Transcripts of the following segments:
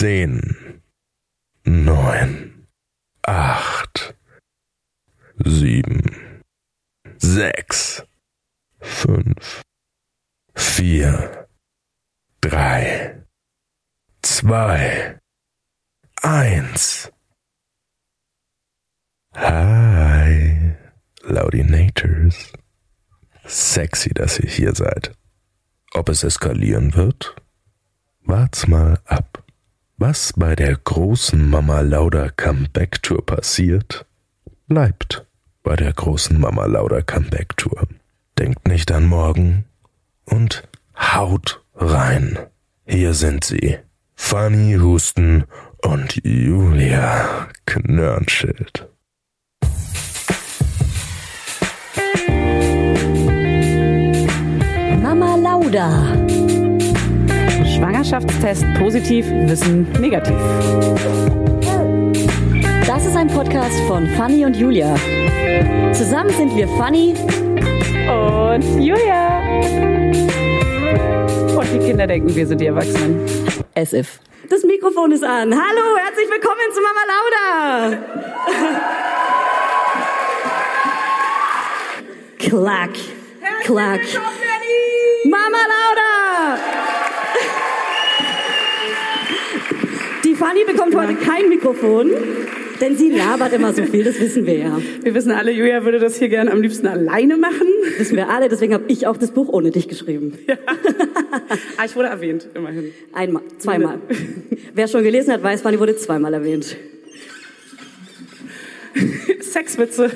Zehn, neun, acht, sieben, sechs, fünf, vier, drei, zwei, eins. Hi, Laudinators. Sexy, dass ihr hier seid. Ob es eskalieren wird? Wart's mal ab. Was bei der großen Mama Lauda Comeback Tour passiert, bleibt bei der großen Mama Lauda Comeback Tour. Denkt nicht an morgen und haut rein. Hier sind sie. Fanny Husten und Julia Knörnschild. Mama Lauda. Schwangerschaftstest positiv, Wissen negativ. Das ist ein Podcast von Fanny und Julia. Zusammen sind wir Fanny Und Julia. Und die Kinder denken, wir sind die Erwachsenen. as if. Das Mikrofon ist an. Hallo, herzlich willkommen zu Mama Lauda. Klack, klack. Mama Lauda. Die Fanny bekommt heute kein Mikrofon, denn sie labert immer so viel, das wissen wir ja. Wir wissen alle, Julia würde das hier gerne am liebsten alleine machen. Wissen wir alle, deswegen habe ich auch das Buch ohne dich geschrieben. Ah, ich wurde erwähnt, immerhin. Einmal, zweimal. Wer schon gelesen hat, weiß, Fanny wurde zweimal erwähnt. Sexwitze.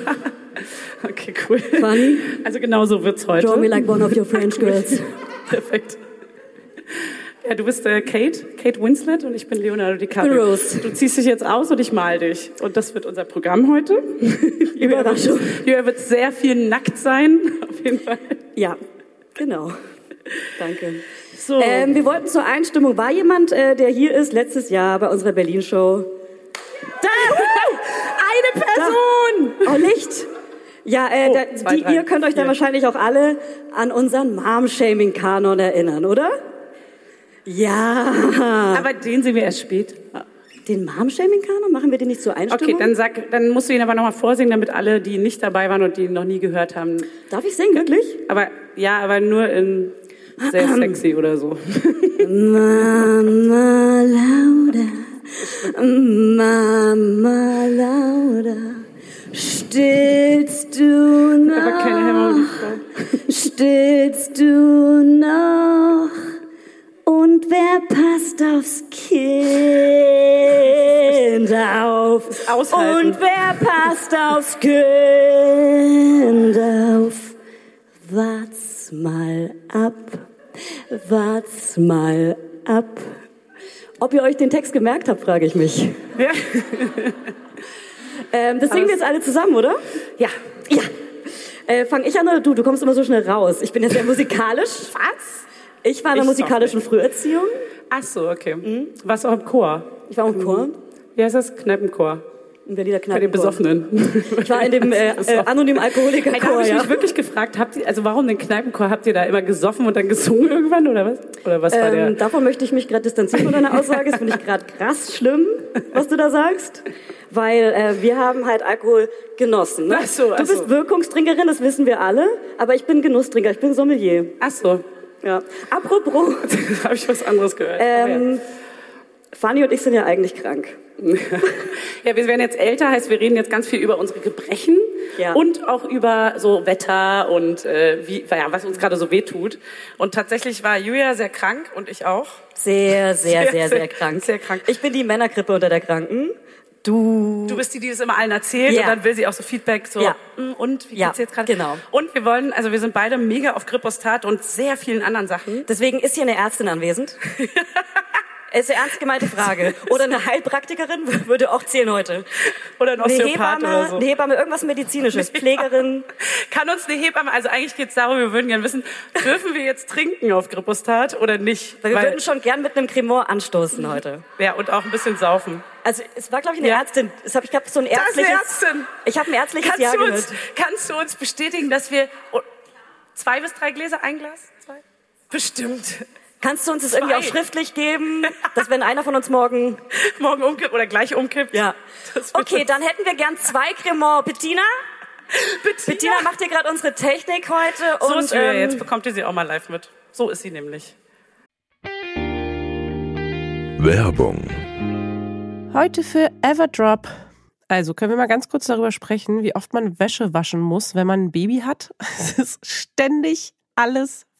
Okay, cool. Funny? Also genau so wird's heute. Draw me like one of your French girls. Perfekt. Ja, du bist äh, Kate, Kate Winslet und ich bin Leonardo DiCaprio. Rose. Du ziehst dich jetzt aus und ich mal dich. Und das wird unser Programm heute. Überraschung. Julia wird sehr viel nackt sein, auf jeden Fall. Ja, genau. Danke. So. Ähm, wir wollten zur Einstimmung, war jemand, äh, der hier ist, letztes Jahr bei unserer Berlin-Show? Da! Eine Person! Oh, Licht! Ja, äh, Oh, da, zwei, die, ihr könnt euch da vier. wahrscheinlich auch alle an unseren Mom-Shaming-Kanon erinnern, oder? Ja. Aber den sehen wir erst spät. Den Mom-Shaming-Kanon? Machen wir den nicht zur Einstimmung? Okay, dann sag, dann musst du ihn aber nochmal vorsingen, damit alle, die nicht dabei waren und die ihn noch nie gehört haben. Darf ich singen, wirklich? Aber ja, aber nur in sehr sexy oder so. Passt aufs Kind auf? Wart's mal ab, wart's mal ab. Ob ihr euch den Text gemerkt habt, frage ich mich. Ja. Ähm, das singen wir jetzt alle zusammen, oder? ja. Ja. Äh, fang ich an oder du? Du kommst immer so schnell raus. Ich bin ja sehr musikalisch. Was? Ich war in der musikalischen Früherziehung. Ach so, okay. Warst du auch im Chor? Ich war auch im Chor. Wie heißt das? Kneipenchor. In Berliner Bei den. Besoffenen. Ich war in dem äh, äh, anonymen Ey, da Alkoholikerchor, habe ich ja. mich wirklich gefragt, habt ihr, also warum den Kneipenchor? Habt ihr da immer gesoffen und dann gesungen irgendwann oder was? Oder was war der? Ähm, davon möchte ich mich gerade distanzieren von deiner Aussage. Das finde ich gerade krass schlimm, was du da sagst. Weil äh, wir haben halt Alkohol genossen. Ne? Ach so, ach du bist. Wirkungstrinkerin, das wissen wir alle. Aber ich bin Genusstrinker, ich bin Sommelier. Ach so, Ja. Apropos, da habe ich was anderes gehört. Ähm, Fanny und ich sind ja eigentlich krank. ja. wir werden jetzt älter, heißt wir reden jetzt ganz viel über unsere Gebrechen Ja. und auch über so Wetter und äh, wie, ja, was uns gerade so wehtut. Und tatsächlich war Julia sehr krank und ich auch. Sehr, sehr, Sehr, sehr, sehr, sehr- krank. sehr krank. Ich bin die Männergrippe unter der Kranken. Du. Du bist die, die das immer allen erzählt Ja. und dann will sie auch so Feedback, so, Ja. "Mm, und, wie Ja, geht's jetzt gerade? genau. Und wir wollen, also wir sind beide mega auf Grippostat und sehr vielen anderen Sachen. Deswegen ist hier eine Ärztin anwesend. Es ist eine ernst gemeinte Frage. Oder eine Heilpraktikerin würde auch zählen heute. Oder ein Eine Osteopath Hebamme, oder so. eine Hebamme, irgendwas Medizinisches. Pflegerin. Kann uns eine Hebamme, also eigentlich geht's darum, wir würden gerne wissen, dürfen wir jetzt trinken auf Grippostat oder nicht? Weil wir würden schon gern mit einem Cremant anstoßen heute. ja, und auch ein bisschen saufen. Also es war, glaube ich, eine Ja. Ärztin. Das hab, ich habe so ein eine ärztliches... Ärztin. Ich habe ein ärztliches Kannst Jahr du, uns, gehört. kannst du uns bestätigen, dass wir zwei bis drei Gläser, ein Glas? Zwei? Bestimmt. Kannst du uns das irgendwie auch schriftlich geben, dass wenn einer von uns morgen... Morgen umkippt oder gleich umkippt. Ja. Okay, dann hätten wir gern zwei Cremant. Bettina? Bettina. Bettina macht hier gerade unsere Technik heute. So und, ist ähm, jetzt bekommt ihr sie auch mal live mit. So ist sie nämlich. Werbung. Heute für Everdrop. Also können wir mal ganz kurz darüber sprechen, wie oft man Wäsche waschen muss, wenn man ein Baby hat. Es ist ständig alles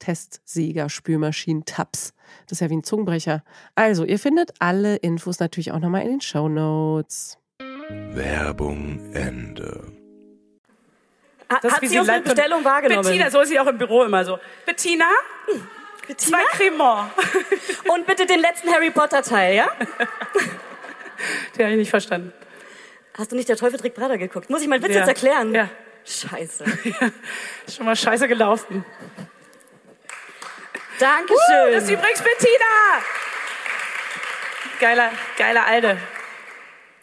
Testsieger, Spülmaschinen, Tabs. Das ist ja wie ein Zungenbrecher. Also, ihr findet alle Infos natürlich auch nochmal in den Show Notes. Werbung Ende. Das Hat sie unsere Bestellung wahrgenommen? Bettina, so ist sie auch im Büro immer so. Bettina, Bettina? zwei Cremant. Und bitte den letzten Harry Potter Teil, ja? Den habe ich nicht verstanden. Hast du nicht der Teufel trägt Prada geguckt? Muss ich meinen Witz Ja. jetzt erklären? Ja. Scheiße. Ist schon mal scheiße gelaufen. Dankeschön. Das ist übrigens Bettina. Geiler, geiler Alte.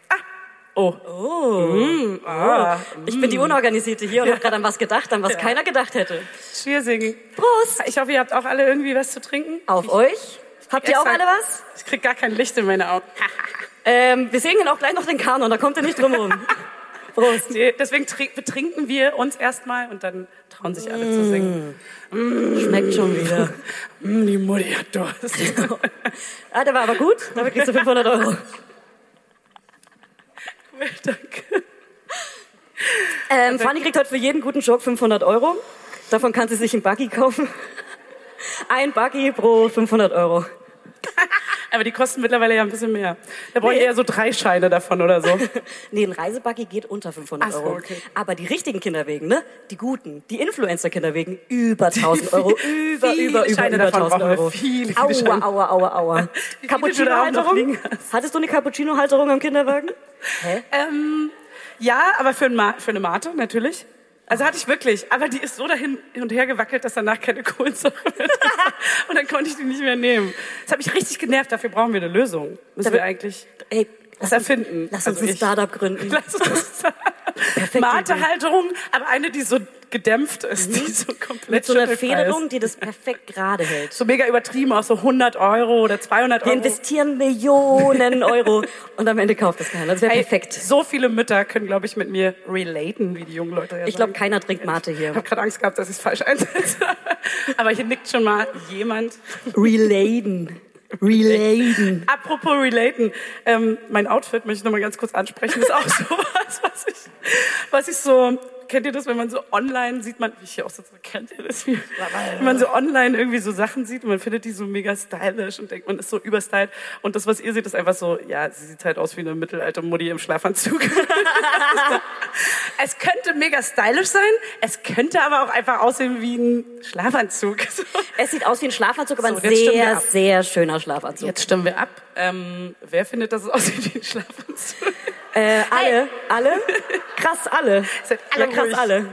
Ah. Oh. Oh. Ah. Ich bin die Unorganisierte hier und habe gerade an was gedacht, an was keiner gedacht hätte. Cheersing. Prost! Ich hoffe, ihr habt auch alle irgendwie was zu trinken. Auf euch. Habt ihr auch alle was? Ich krieg gar kein Licht in meine Augen. Ähm, wir singen auch gleich noch den Kanon, da kommt ihr nicht drum rum. Prost. Nee, deswegen trink- betrinken wir uns erstmal und dann trauen sich alle zu singen. Schmeckt schon wieder. Mm, die Mutti hat Durst. Ah, der war aber gut. Dafür kriegst du 500 Euro. Danke. Ähm, Fanny kriegt heute für jeden guten Joke 500 Euro. Davon kann sie sich einen Buggy kaufen. Ein Buggy pro 500 Euro. Aber die kosten mittlerweile ja ein bisschen mehr. Da brauche ich Nee. eher so drei Scheine davon oder so. Nee, ein Reisebuggy geht unter 500 Ach so, Euro. okay. Aber die richtigen Kinderwegen, ne? Die guten, die Influencer-Kinderwegen, über 1000 Euro. Über, über, über, Scheine über davon 1000 brauchen wir. Euro. Viele, viele aua, Scheine. aua, aua, aua. Cappuccino-Halterung? Hattest du eine Cappuccino-Halterung am Kinderwagen? Hä? Ähm, ja, aber für, ein für eine Mate natürlich. Also hatte ich wirklich, aber die ist so dahin hin und her gewackelt, dass danach keine Kohlensäure mehr. Und dann konnte ich die nicht mehr nehmen. Das hat mich richtig genervt, dafür brauchen wir eine Lösung. Müssen wir eigentlich Ey, was erfinden. lass uns Also ein Startup gründen. Lass uns Perfekte Mate-Halterung, aber eine, die so gedämpft ist, die so komplett Mhm. Mit so einer Federung, die das perfekt gerade hält. So mega übertrieben, auch so 100 Euro oder 200 Wir Euro. investieren Millionen Euro und am Ende kauft das keiner. Das wäre Ey, perfekt. So viele Mütter können, glaube ich, mit mir relaten, wie die jungen Leute ja Ich glaube, keiner trinkt Mate Ich hier. habe gerade Angst gehabt, dass ich es falsch einsetze. Aber hier nickt schon mal jemand. Relaten. Relaten. Apropos relaten, ähm, mein Outfit möchte ich noch mal ganz kurz ansprechen. Ist auch so was, was ich, was ich so kennt ihr das, wenn man so online sieht, man, wie ich hier auch so, kennt ihr das? Wie, wenn man so online irgendwie so Sachen sieht und man findet die so mega stylisch und denkt, man ist so überstylt. Und das, was ihr seht, ist einfach so, ja, sie sieht halt aus wie eine mittelalte Mutti im Schlafanzug. es könnte mega stylisch sein, es könnte aber auch einfach aussehen wie ein Schlafanzug. Es sieht aus wie ein Schlafanzug, aber So, ein sehr, sehr schöner Schlafanzug. Jetzt stimmen wir ab. Ähm, wer findet, dass es aussieht wie ein Schlafanzug? Äh, alle, alle? Krass, alle. Alle ja, krass, ruhig. alle.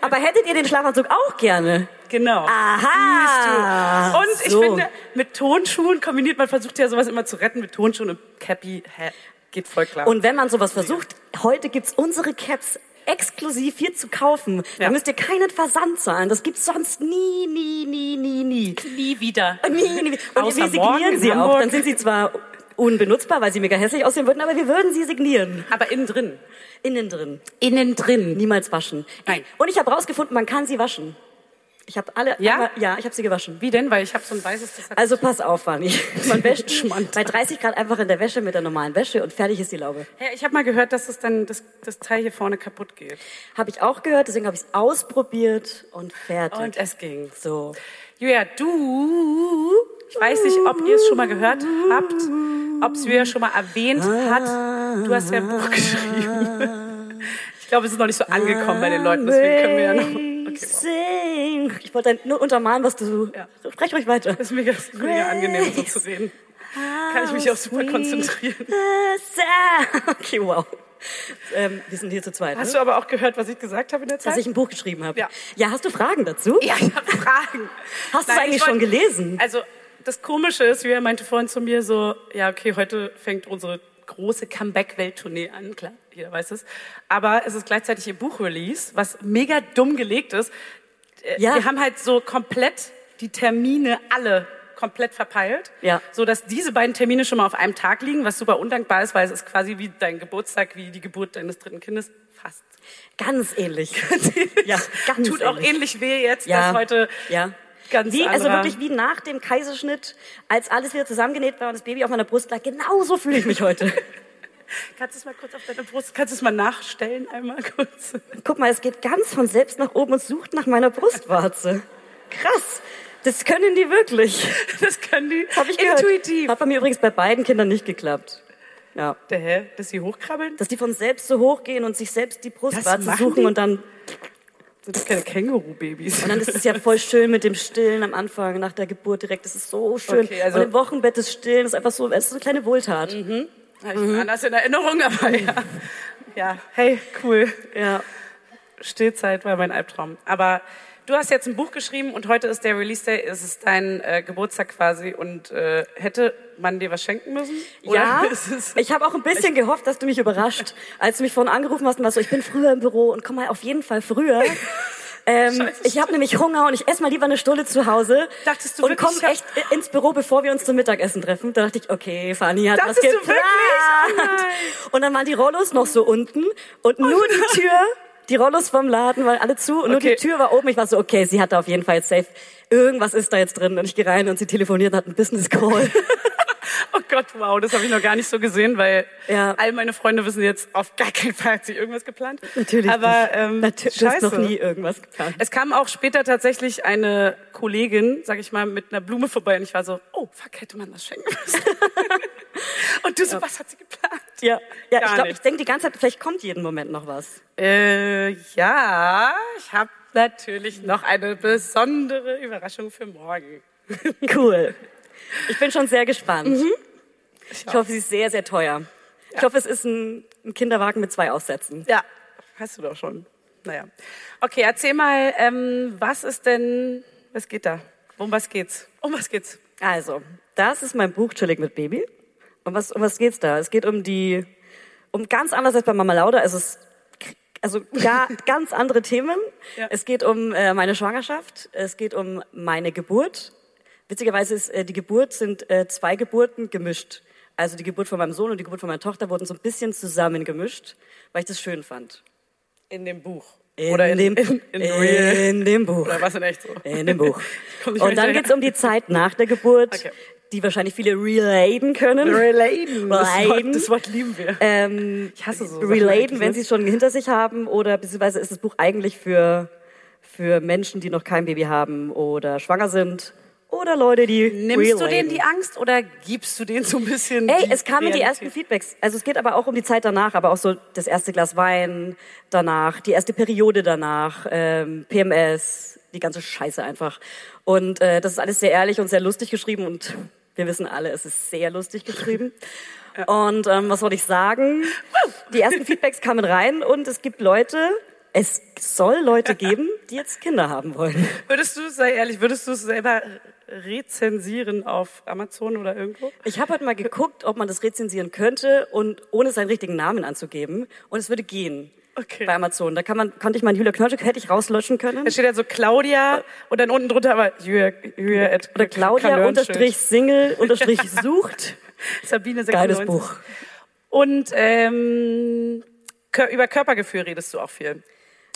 Aber hättet ihr den Schlafanzug auch gerne? Genau. Aha. Und ich So. finde, mit Tonschuhen kombiniert, man versucht ja sowas immer zu retten, mit Tonschuhen und Cappy, hä, geht voll klar. Und wenn man sowas versucht, heute gibt's unsere Caps exklusiv hier zu kaufen. Ja. Da müsst ihr keinen Versand zahlen. Das gibt's sonst nie, nie, nie, nie, nie. nie wieder. Nie, nie. Und Außer wir signieren sie auch. Dann sind sie zwar unbenutzbar, weil sie mega hässlich aussehen würden, aber wir würden sie signieren. Aber innen drin. Innen drin. Innen drin. Niemals waschen. Nein. Und ich habe rausgefunden, man kann sie waschen. Ich habe alle, Ja? einmal- ja, ich habe sie gewaschen. Wie denn? Weil ich habe so ein weißes, das Also pass auf, Fanny. Man wäscht Schmand. bei 30 Grad einfach in der Wäsche mit der normalen Wäsche und fertig ist die Laube. Hey, ich habe mal gehört, dass es dann das, das Teil hier vorne kaputt geht. Habe ich auch gehört, deswegen habe ich es ausprobiert und fertig. Und es ging. so. Julia, du, ich weiß nicht, ob ihr es schon mal gehört habt, ob es Julia schon mal erwähnt hat. Du hast ja ein Buch geschrieben. Ich glaube, es ist noch nicht so angekommen bei den Leuten, deswegen können wir ja noch. Okay, wow. Ich wollte nur untermalen, was du. Ja. Sprech ruhig weiter. Das ist mega, das ist mega angenehm, so zu reden. Kann ich mich auch super konzentrieren. Okay, wow. Ähm, wir sind hier zu zweit. Hast ne? du aber auch gehört, was ich gesagt habe in der Dass Zeit? ich ein Buch geschrieben habe. Ja. ja, hast du Fragen dazu? ja, ich habe Fragen. Hast du es eigentlich ich schon gelesen? Also, das Komische ist, Julia meinte vorhin zu mir so, ja, okay, heute fängt unsere große Comeback-Welttournee an, klar, jeder weiß es. Aber es ist gleichzeitig ihr Buchrelease, was mega dumm gelegt ist. Äh, Ja. Wir haben halt so komplett die Termine alle komplett verpeilt, Ja. so dass diese beiden Termine schon mal auf einem Tag liegen, was super undankbar ist, weil es ist quasi wie dein Geburtstag, wie die Geburt deines dritten Kindes, fast. Ganz ähnlich. ja, ganz Tut auch ähnlich. ähnlich weh jetzt, Ja. dass heute Ja. Ganz Wie, also wirklich wie nach dem Kaiserschnitt, als alles wieder zusammengenäht war und das Baby auf meiner Brust lag. Genauso fühle ich mich heute. Kannst du es mal kurz auf deine Brust, kannst du es mal nachstellen einmal kurz? Guck mal, es geht ganz von selbst nach oben und sucht nach meiner Brustwarze. Krass. Das können die wirklich. Das können die Hab ich gehört. intuitiv. Hat bei mir übrigens bei beiden Kindern nicht geklappt. Ja. Der Hä? Dass sie hochkrabbeln? Dass die von selbst so hochgehen und sich selbst die Brustwarze suchen die? und dann, Sind das keine Känguru-Babys? und dann ist es ja voll schön mit dem Stillen am Anfang, nach der Geburt direkt. Das ist so schön. Okay, also- und im Wochenbett das Stillen ist einfach so, es ist so eine kleine Wohltat. Habe ich anders in Erinnerung, aber ja. Ja, hey, cool. Ja. Stillzeit war mein Albtraum. Aber du hast jetzt ein Buch geschrieben und heute ist der Release Day. Es ist dein äh, Geburtstag quasi. Und äh, hätte man dir was schenken müssen? Ja, ich habe auch ein bisschen gehofft, dass du mich überrascht. Als du mich vorhin angerufen hast und warst so, ich bin früher im Büro und komm mal auf jeden Fall früher. Ähm, ich habe nämlich Hunger und ich esse mal lieber eine Stunde zu Hause Dachtest du und wirklich, komm echt ins Büro, bevor wir uns zum Mittagessen treffen. Da dachte ich, okay, Fanny hat Dachtest was du geplant. wirklich? Oh und dann waren die Rollos noch so unten und nur die Tür, die Rollos vom Laden waren alle zu und nur Okay. die Tür war oben. Ich war so, okay, sie hat da auf jeden Fall jetzt safe. Irgendwas ist da jetzt drin. Und ich gehe rein und sie telefoniert und hat einen Business Call. Oh Gott, wow, das habe ich noch gar nicht so gesehen, weil Ja. all meine Freunde wissen jetzt, auf gar keinen Fall hat sie irgendwas geplant. Natürlich Aber nicht. ähm, Natürlich scheiße. noch nie irgendwas geplant. Es kam auch später tatsächlich eine Kollegin, sag ich mal, mit einer Blume vorbei und ich war so, oh, fuck, hätte man das schenken müssen. und du so, was hat sie geplant? Ja, ja Gar ich glaube, nicht. ich denke die ganze Zeit, vielleicht kommt jeden Moment noch was. Äh, ja, ich habe natürlich noch eine besondere Überraschung für morgen. Cool. Ich bin schon sehr gespannt. Mhm. Ich hoffe, sie ist sehr, sehr teuer. Ich hoffe, es ist ein, ein Kinderwagen mit zwei Aufsätzen. Ja, hast du doch schon. Naja. Okay, erzähl mal, ähm, was ist denn, was geht da? Um was geht's? Um was geht's? Also, das ist mein Buch Chillig mit Baby. Um was, um was geht's da? Es geht um die, um ganz anders als bei Mama Lauda. Es ist also gar, ganz andere Themen. Ja. Es geht um äh, meine Schwangerschaft. Es geht um meine Geburt. Witzigerweise ist äh, die Geburt sind äh, zwei Geburten gemischt. Also die Geburt von meinem Sohn und die Geburt von meiner Tochter wurden so ein bisschen zusammen gemischt, weil ich das schön fand. In dem Buch. In Oder in, dem, in, in, in dem Buch. Oder was in echt so? In dem Buch. Und dann geht's um die Zeit nach der Geburt. Okay. Die wahrscheinlich viele relaten können. Relaten. Das Wort, Relaten. das Wort lieben wir. Ähm, Ich hasse so relaten, wenn sie es schon hinter sich haben oder beziehungsweise ist das Buch eigentlich für, für Menschen, die noch kein Baby haben oder schwanger sind oder Leute, die Nimmst du relaten. denen die Angst oder gibst du denen so ein bisschen Ey, die es kamen die Realität? ersten Feedbacks. Also es geht aber auch um die Zeit danach, aber auch so das erste Glas Wein danach, die erste Periode danach, ähm, PMS, die ganze Scheiße einfach. Und äh, das ist alles sehr ehrlich und sehr lustig geschrieben und wir wissen alle, es ist sehr lustig geschrieben. Und ähm, was soll ich sagen? Die ersten Feedbacks kamen rein und es gibt Leute, es soll Leute geben, die jetzt Kinder haben wollen. Würdest du, sei ehrlich, würdest du es selber rezensieren auf Amazon oder irgendwo? Ich habe heute mal geguckt, ob man das rezensieren könnte und ohne seinen richtigen Namen anzugeben. Und es würde gehen. Okay. Bei Amazon. Da kann man, konnte ich meinen Julia Knöllstück, hätte ich rauslöschen können. Da steht ja so Claudia und dann unten drunter aber Julia, Julia at Oder Claudia unterstrich Single unterstrich sucht. Sabine 96. Geiles Buch. Und ähm, über Körpergefühl redest du auch viel.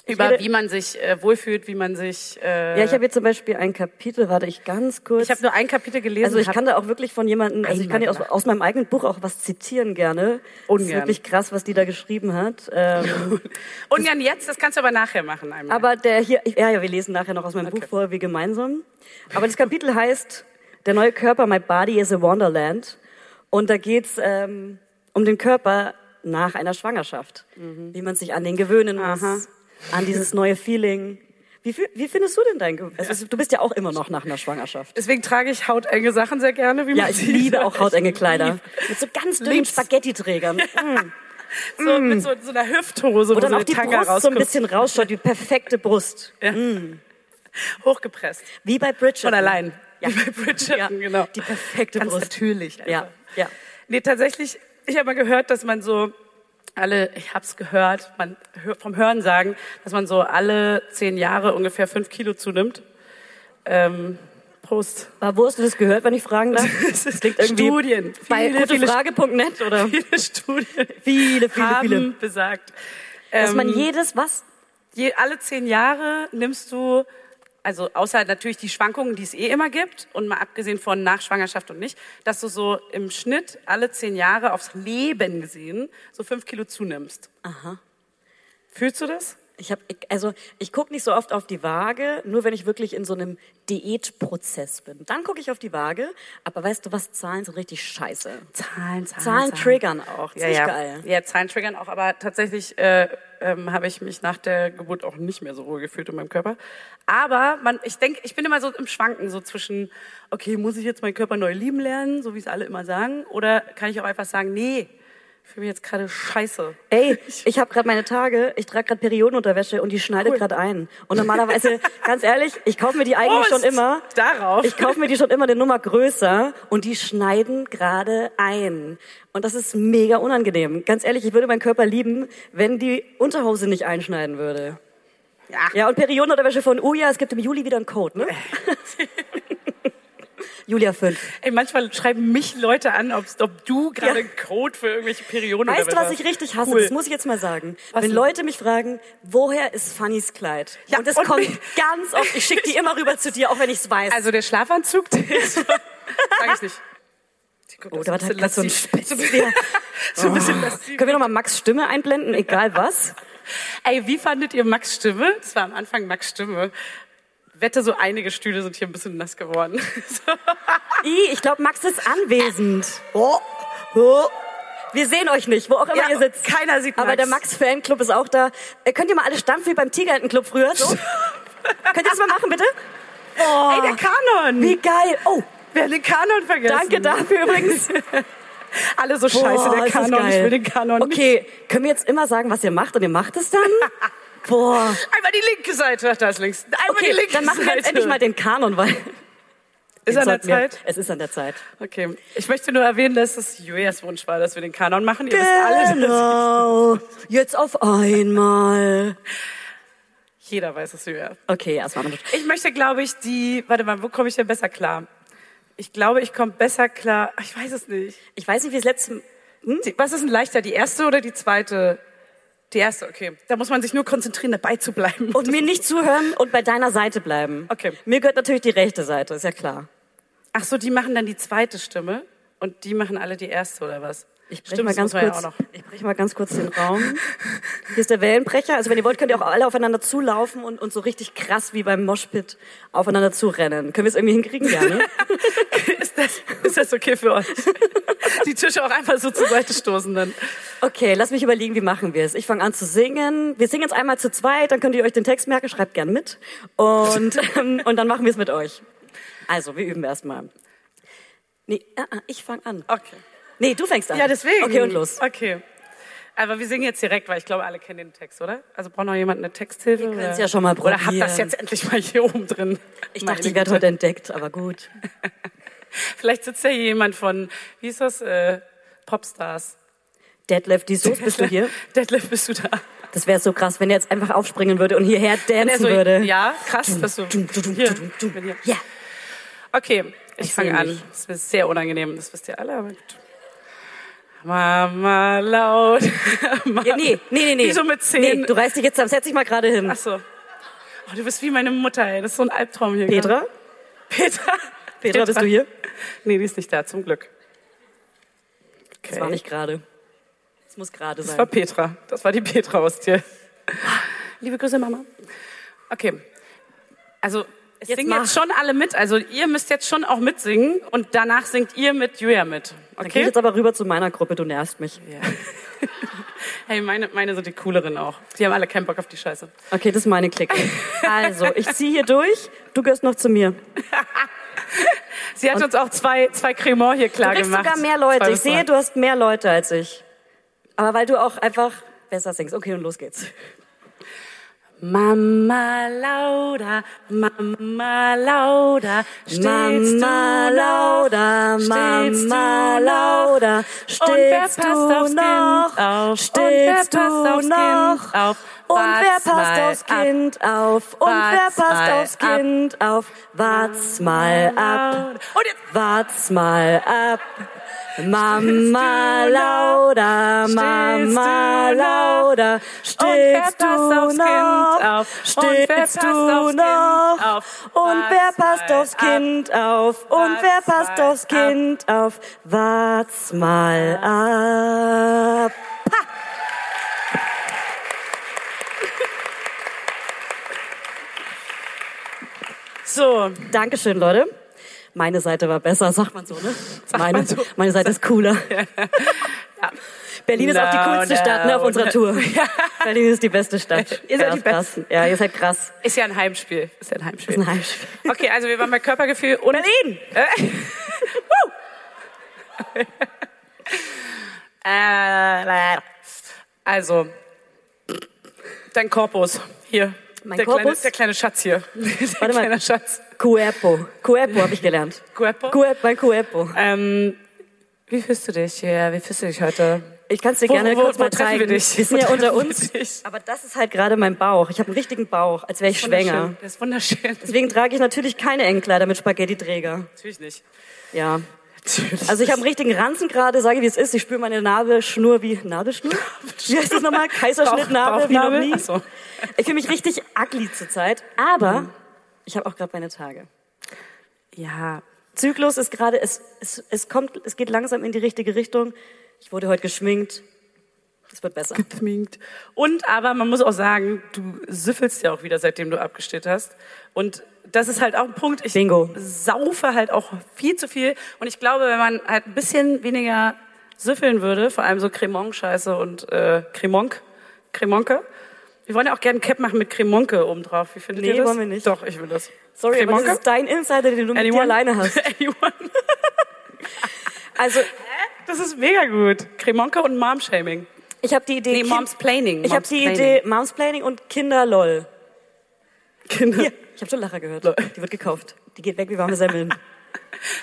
Über rede- wie man sich äh, wohlfühlt, wie man sich. Äh, Ja, ich habe hier zum Beispiel ein Kapitel, warte ich ganz kurz. ich habe nur ein Kapitel gelesen. also ich kann da auch wirklich von jemandem, also ich kann dir aus, aus meinem eigenen Buch auch was zitieren gerne. Das Ungern. ist wirklich krass, was die da geschrieben hat. Ähm, Ungern jetzt, das kannst du aber nachher machen einmal. Aber der hier, ja, ja, wir lesen nachher noch aus meinem Okay. Buch vor, wir gemeinsam. Aber das Kapitel heißt Der neue Körper, My Body is a Wonderland. Und da geht's ähm, um den Körper nach einer Schwangerschaft. Wie man sich an den gewöhnen muss, Aha. An dieses neue Feeling. Wie, wie findest du denn dein Ge also, Du bist ja auch immer noch nach einer Schwangerschaft. Deswegen trage ich hautenge Sachen sehr gerne. Wie Ja, man ich sieht. liebe auch hautenge Kleider. Mit so ganz dünnen. Spaghetti-Trägern. Mm. So, mit so, so einer Hüfthose, Wo dann so auch die Tanga Brust so ein rauskommt. bisschen rausschaut, wie perfekte Brust. Hochgepresst. Wie bei Bridgerton. Von allein. Ja. Wie bei Bridgerton, Ja. genau. Die perfekte Ganz Brust. natürlich. Ja, einfach. ja. Nee, tatsächlich, ich habe mal gehört, dass man so alle, ich habe es gehört, man vom Hören sagen, dass man so alle zehn Jahre ungefähr fünf Kilo zunimmt. Ähm, Prost. Aber wo hast du das gehört, wenn ich fragen darf? Das klingt irgendwie Studien. Bei gutefrage.net oder viele Studien viele, viele, haben viele. besagt. Dass man ähm, jedes, was? je, alle zehn Jahre nimmst du, also außer natürlich die Schwankungen, die es eh immer gibt, und mal abgesehen von Nachschwangerschaft und nicht, dass du so im Schnitt alle zehn Jahre aufs Leben gesehen so fünf Kilo zunimmst. Aha. Fühlst du das? Ich hab, ich, also ich gucke nicht so oft auf die Waage, nur wenn ich wirklich in so einem Diätprozess bin. Dann gucke ich auf die Waage, aber weißt du was, Zahlen sind richtig scheiße. Zahlen, Zahlen. Zahlen triggern auch. Ja, ja. geil. ja, Zahlen triggern auch, aber tatsächlich äh, ähm, habe ich mich nach der Geburt auch nicht mehr so wohl gefühlt in meinem Körper. Aber man, ich denke, ich bin immer so im Schwanken, so zwischen, okay, muss ich jetzt meinen Körper neu lieben lernen, so wie es alle immer sagen, oder kann ich auch einfach sagen, nee, ich fühle mich jetzt gerade scheiße. Ey, ich habe gerade meine Tage, ich trage gerade Periodenunterwäsche und die schneidet Cool. gerade ein. Und normalerweise, ganz ehrlich, ich kaufe mir die eigentlich schon Prost immer. darauf. Ich kaufe mir die schon immer eine Nummer größer und die schneiden gerade ein. Und das ist mega unangenehm. Ganz ehrlich, ich würde meinen Körper lieben, wenn die Unterhose nicht einschneiden würde. Ja. Ja, und Periodenunterwäsche von Uja, es gibt im Juli wieder einen Code, ne? Julia 5. Ey, manchmal schreiben mich Leute an, ob, ob du gerade Ja. einen Code für irgendwelche Perioden Weißt du, was ich richtig hasse? Cool. Das muss ich jetzt mal sagen. Was Wenn denn? Leute mich fragen, woher ist Fannys Kleid? Ja, und das und- kommt ganz oft. Ich schicke die immer rüber zu dir, auch wenn ich es weiß. Also der Schlafanzug, der ist, sag ich nicht. Oh, da war bisschen gerade so ein. Spitz. So ein bisschen- Oh. Können wir nochmal Max Stimme einblenden, egal was? Ey, wie fandet ihr Max Stimme? Das war am Anfang Max Stimme. Wette, so einige Stühle sind hier ein bisschen nass geworden. I, ich glaube, Max ist anwesend. Oh, oh. Wir sehen euch nicht, wo auch immer Ja, ihr sitzt. keiner sieht Aber Max. der Max-Fanclub ist auch da. Äh, könnt ihr mal alle stampfen wie beim Tigerentenclub früher? So? könnt ihr das mal machen, bitte? Oh, Ey, der Kanon! wie geil. Oh, Wir haben den Kanon vergessen. danke dafür übrigens. Alle so scheiße, Boah, der Kanon, ich will den Kanon nicht. Okay, können wir jetzt immer sagen, was ihr macht und ihr macht es dann? Boah. Einmal die linke Seite, Ach, da ist links. Einmal die Okay, linke dann machen wir Seite. jetzt endlich mal den Kanon, weil... Ist an der Zeit? Es ist an der Zeit. Okay. Ich möchte nur erwähnen, dass es Julias Wunsch war, dass wir den Kanon machen. Ihr wisst alle, Genau. Jetzt auf einmal. jeder weiß es, Julia. Okay, erstmal. noch- Ich möchte, glaube ich, die, warte mal, wo komme ich denn besser klar? Ich glaube, ich komme besser klar, ich weiß es nicht. Ich weiß nicht, wie es letzte... Die, was ist denn leichter, die erste oder die zweite? Die erste, okay. Da muss man sich nur konzentrieren, dabei zu bleiben. Und mir nicht zuhören und bei deiner Seite bleiben. Okay. Mir gehört natürlich die rechte Seite, ist ja klar. Ach so, die machen dann die zweite Stimme und die machen alle die erste oder was? Ich breche mal ganz ja kurz. noch. ich breche mal ganz kurz den Raum. Hier ist der Wellenbrecher. Also wenn ihr wollt, könnt ihr auch alle aufeinander zulaufen und, und so richtig krass wie beim Moshpit aufeinander zurennen. Können wir es irgendwie hinkriegen? Ja, ne? ist, das, ist das okay für euch? Die Tische auch einfach so zur Seite stoßen dann. Okay, lass mich überlegen, wie machen wir es. Ich fange an zu singen. Wir singen jetzt einmal zu zweit, dann könnt ihr euch den Text merken, schreibt gern mit. Und, ähm, und dann machen wir es mit euch. Also, wir üben erstmal. Nee, äh, äh, ich fange an. Okay. Nee, du fängst an. Ja, deswegen. Okay, und los. Okay. Aber wir singen jetzt direkt, weil ich glaube, alle kennen den Text, oder? Also braucht noch jemand eine Texthilfe? Wir können's ja schon mal Oder habt das probieren. jetzt endlich mal hier oben drin? Ich dachte, werde Güte. heute entdeckt, aber gut. Vielleicht sitzt ja hier jemand von, wie ist das, äh, Popstars. Detlef, die Soße, bist du hier? Detlef, bist du da? Das wäre so krass, wenn er jetzt einfach aufspringen würde und hierher er dancen so, würde. Ja, krass, dass du dum, dum, hier, dum, dum. hier. Ja. Okay, ich Ich fange an. mich. Das ist sehr unangenehm, das wisst ihr alle, aber gut. Mama laut. Mama. ja nee, nee, nee, nee. Wie so mit zehn. Nee, du reißt dich jetzt zusammen. Setz dich mal gerade hin. Ach so. Oh, du bist wie meine Mutter, ey. Das ist so ein Albtraum hier. Petra? Petra? Petra, bist du hier? Nee, die ist nicht da, zum Glück. Okay. Das war nicht gerade. Das muss gerade Das sein. war Petra. Das war die Petra aus dir. Liebe Grüße, Mama. Okay. Also, es Jetzt singen mach. jetzt schon alle mit. Also, ihr müsst jetzt schon auch mitsingen und danach singt ihr mit Julia mit. Dann geh Okay? jetzt aber rüber zu meiner Gruppe, du nervst mich. Ja. Hey, meine, meine sind die cooleren auch. Die haben alle keinen Bock auf die Scheiße. Okay, das ist meine Clique. Also, ich ziehe hier durch, du gehörst noch zu mir. Sie hat uns auch zwei, zwei Cremant hier Du klar kriegst gemacht. sogar mehr Leute. Ich sehe, du hast mehr Leute als ich. Aber weil du auch einfach besser singst. Okay, und los geht's. Mama Lauda, Mama Lauda, Mama? Lauda, Mama? Lauda, passt du noch? Auf? Passt du noch? Auf? Und wer passt aufs. Kind auf? Und wer passt aufs. Kind auf? Wart's mal ab. Und jetzt Wart's mal ab. Mama Lauda, Mama stillst passt du noch? passt du noch? Und wer passt aufs. Kind auf? Und wer passt aufs. Kind auf? Wart's mal ab. So. Dankeschön, Leute. Meine Seite war besser, sagt man so, ne? meine, so. meine Seite ist cooler. Ja. Berlin ist auch die No, coolste Stadt ne, auf no. unserer Tour. Berlin ist die beste Stadt. Ihr seid Ja, die krass. Ja, ihr seid krass. Ist ja ein Heimspiel. Ist ja ein Heimspiel. Ein Heimspiel. Okay, also wir waren bei Körpergefühl und Berlin! Äh, also, dein Korpus. Hier. Mein der Korpus? Kleine, der kleine Schatz hier. Der Warte mal. kleine Schatz. Cuerpo. Cuerpo habe ich gelernt. Cuerpo? Cuerpo, mein Cuerpo. Ähm, wie fühlst du dich hier? Wie fühlst du dich heute? Ich kann es dir Wo- gerne wo- kurz wo mal zeigen. wir dich? Wir sind ja unter uns. Aber das ist halt gerade mein Bauch. Ich habe einen richtigen Bauch, als wäre ich. Wunderschön. Das ist wunderschön. Deswegen trage ich natürlich keine engen Kleider mit Spaghetti-Träger. Natürlich nicht. Ja. Also ich habe einen richtigen Ranzen gerade, sage ich wie es ist. Ich spüre meine Nabelschnur wie Nabelschnur? Wie heißt das nochmal? Kaiserschnittnabel wie noch nie. So. Ich fühle mich richtig ugly zurzeit, aber ich habe auch gerade meine Tage. Ja, Zyklus ist gerade, es, es, es kommt, es geht langsam in die richtige Richtung. Ich wurde heute geschminkt. Es wird besser. geschminkt. Und aber man muss auch sagen, du süffelst ja auch wieder, seitdem du abgestillt hast. Und das ist halt auch ein Punkt. Ich Bingo. saufe halt auch viel zu viel. Und ich glaube, wenn man halt ein bisschen weniger süffeln würde, vor allem so Cremon-Scheiße und äh, Cremonk, Cremonke. Wir wollen ja auch gerne Cap machen mit Cremonke obendrauf. Wie findet Nee, ihr das? wollen wir nicht. Doch, ich will das. Sorry, aber Cremonke? das ist dein Insider, den du mit dir Anyone? alleine hast. Anyone? Also, Das ist mega gut. Cremonke und Mom-Shaming. ich habe die Idee. Nee, Kind- Momsplaining. Ich habe die. Idee Momsplaining und Kinderlol. Kinder. Hier, ich habe schon Lacher gehört. Die wird gekauft. Die geht weg wie warme Semmeln.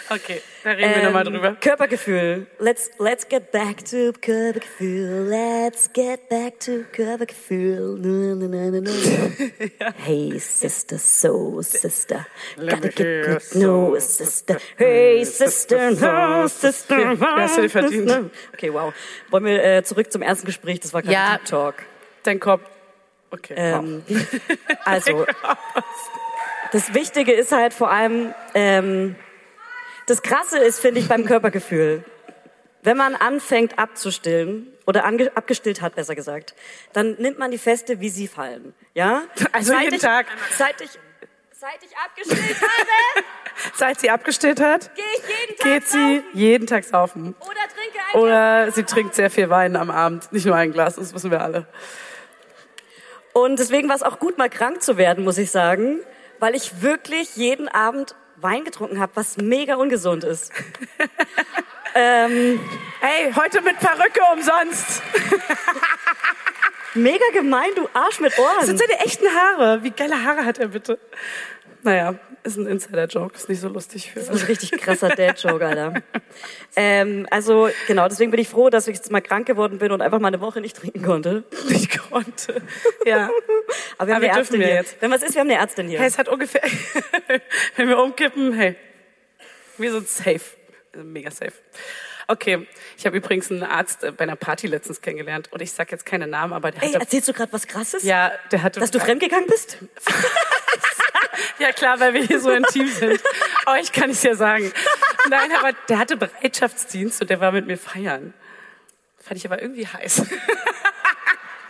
Okay, da reden wir nochmal drüber. Körpergefühl. Let's let's get back to Körpergefühl. Let's get back to Körpergefühl. Na, na, na, na, na. Hey sister, so sister, gotta get good, no sister. Hey sister, no sister. Ja, hast du dir verdient. Okay, wow. Wollen wir äh, zurück zum ersten Gespräch? Das war gerade Ja. Deep Talk. Dein Kopf. Okay. Ähm, also, das Wichtige ist halt vor allem, ähm, Das Krasse ist, finde ich, beim Körpergefühl. Wenn man anfängt abzustillen oder abgestillt hat, besser gesagt, dann nimmt man die Feste, wie sie fallen. Ja? Also jeden ich, Tag. Seit ich, seit ich abgestillt habe, Seit sie abgestillt hat, gehe ich jeden Tag geht sie saufen jeden Tag saufen. oder trinke ein Oder sie trinkt sehr viel Wein am Abend. Nicht nur ein Glas, das wissen wir alle. Und deswegen war es auch gut, mal krank zu werden, muss ich sagen, weil ich wirklich jeden Abend Wein getrunken habe, was mega ungesund ist. Hey, heute mit Perücke umsonst. Mega gemein, du Arsch mit Das Ohren. sind seine echten Haare. Wie geile Haare hat er bitte? Naja, ist ein Insider-Joke. Ist nicht so lustig für Das ist ein richtig krasser Dad-Joke, Alter. Ähm, also genau, deswegen bin ich froh, dass ich jetzt mal krank geworden bin und einfach mal eine Woche nicht trinken konnte. Ich konnte. Ja. Aber wir haben Aber eine dürfen Ärztin wir hier. jetzt. Wenn was ist, wir haben eine Ärztin hier. Hey, es hat ungefähr, wenn wir umkippen, hey, wir sind safe. Mega safe. Okay, ich habe übrigens einen Arzt äh, bei einer Party letztens kennengelernt und ich sag jetzt keine Namen, aber der Ey, hatte, erzählst du gerade was Krasses? ja, der hatte, Dass du fremdgegangen bist? ja klar, weil wir hier so intim sind. Ich kann es ja sagen. Nein, aber der hatte Bereitschaftsdienst und der war mit mir feiern. Fand ich aber irgendwie heiß.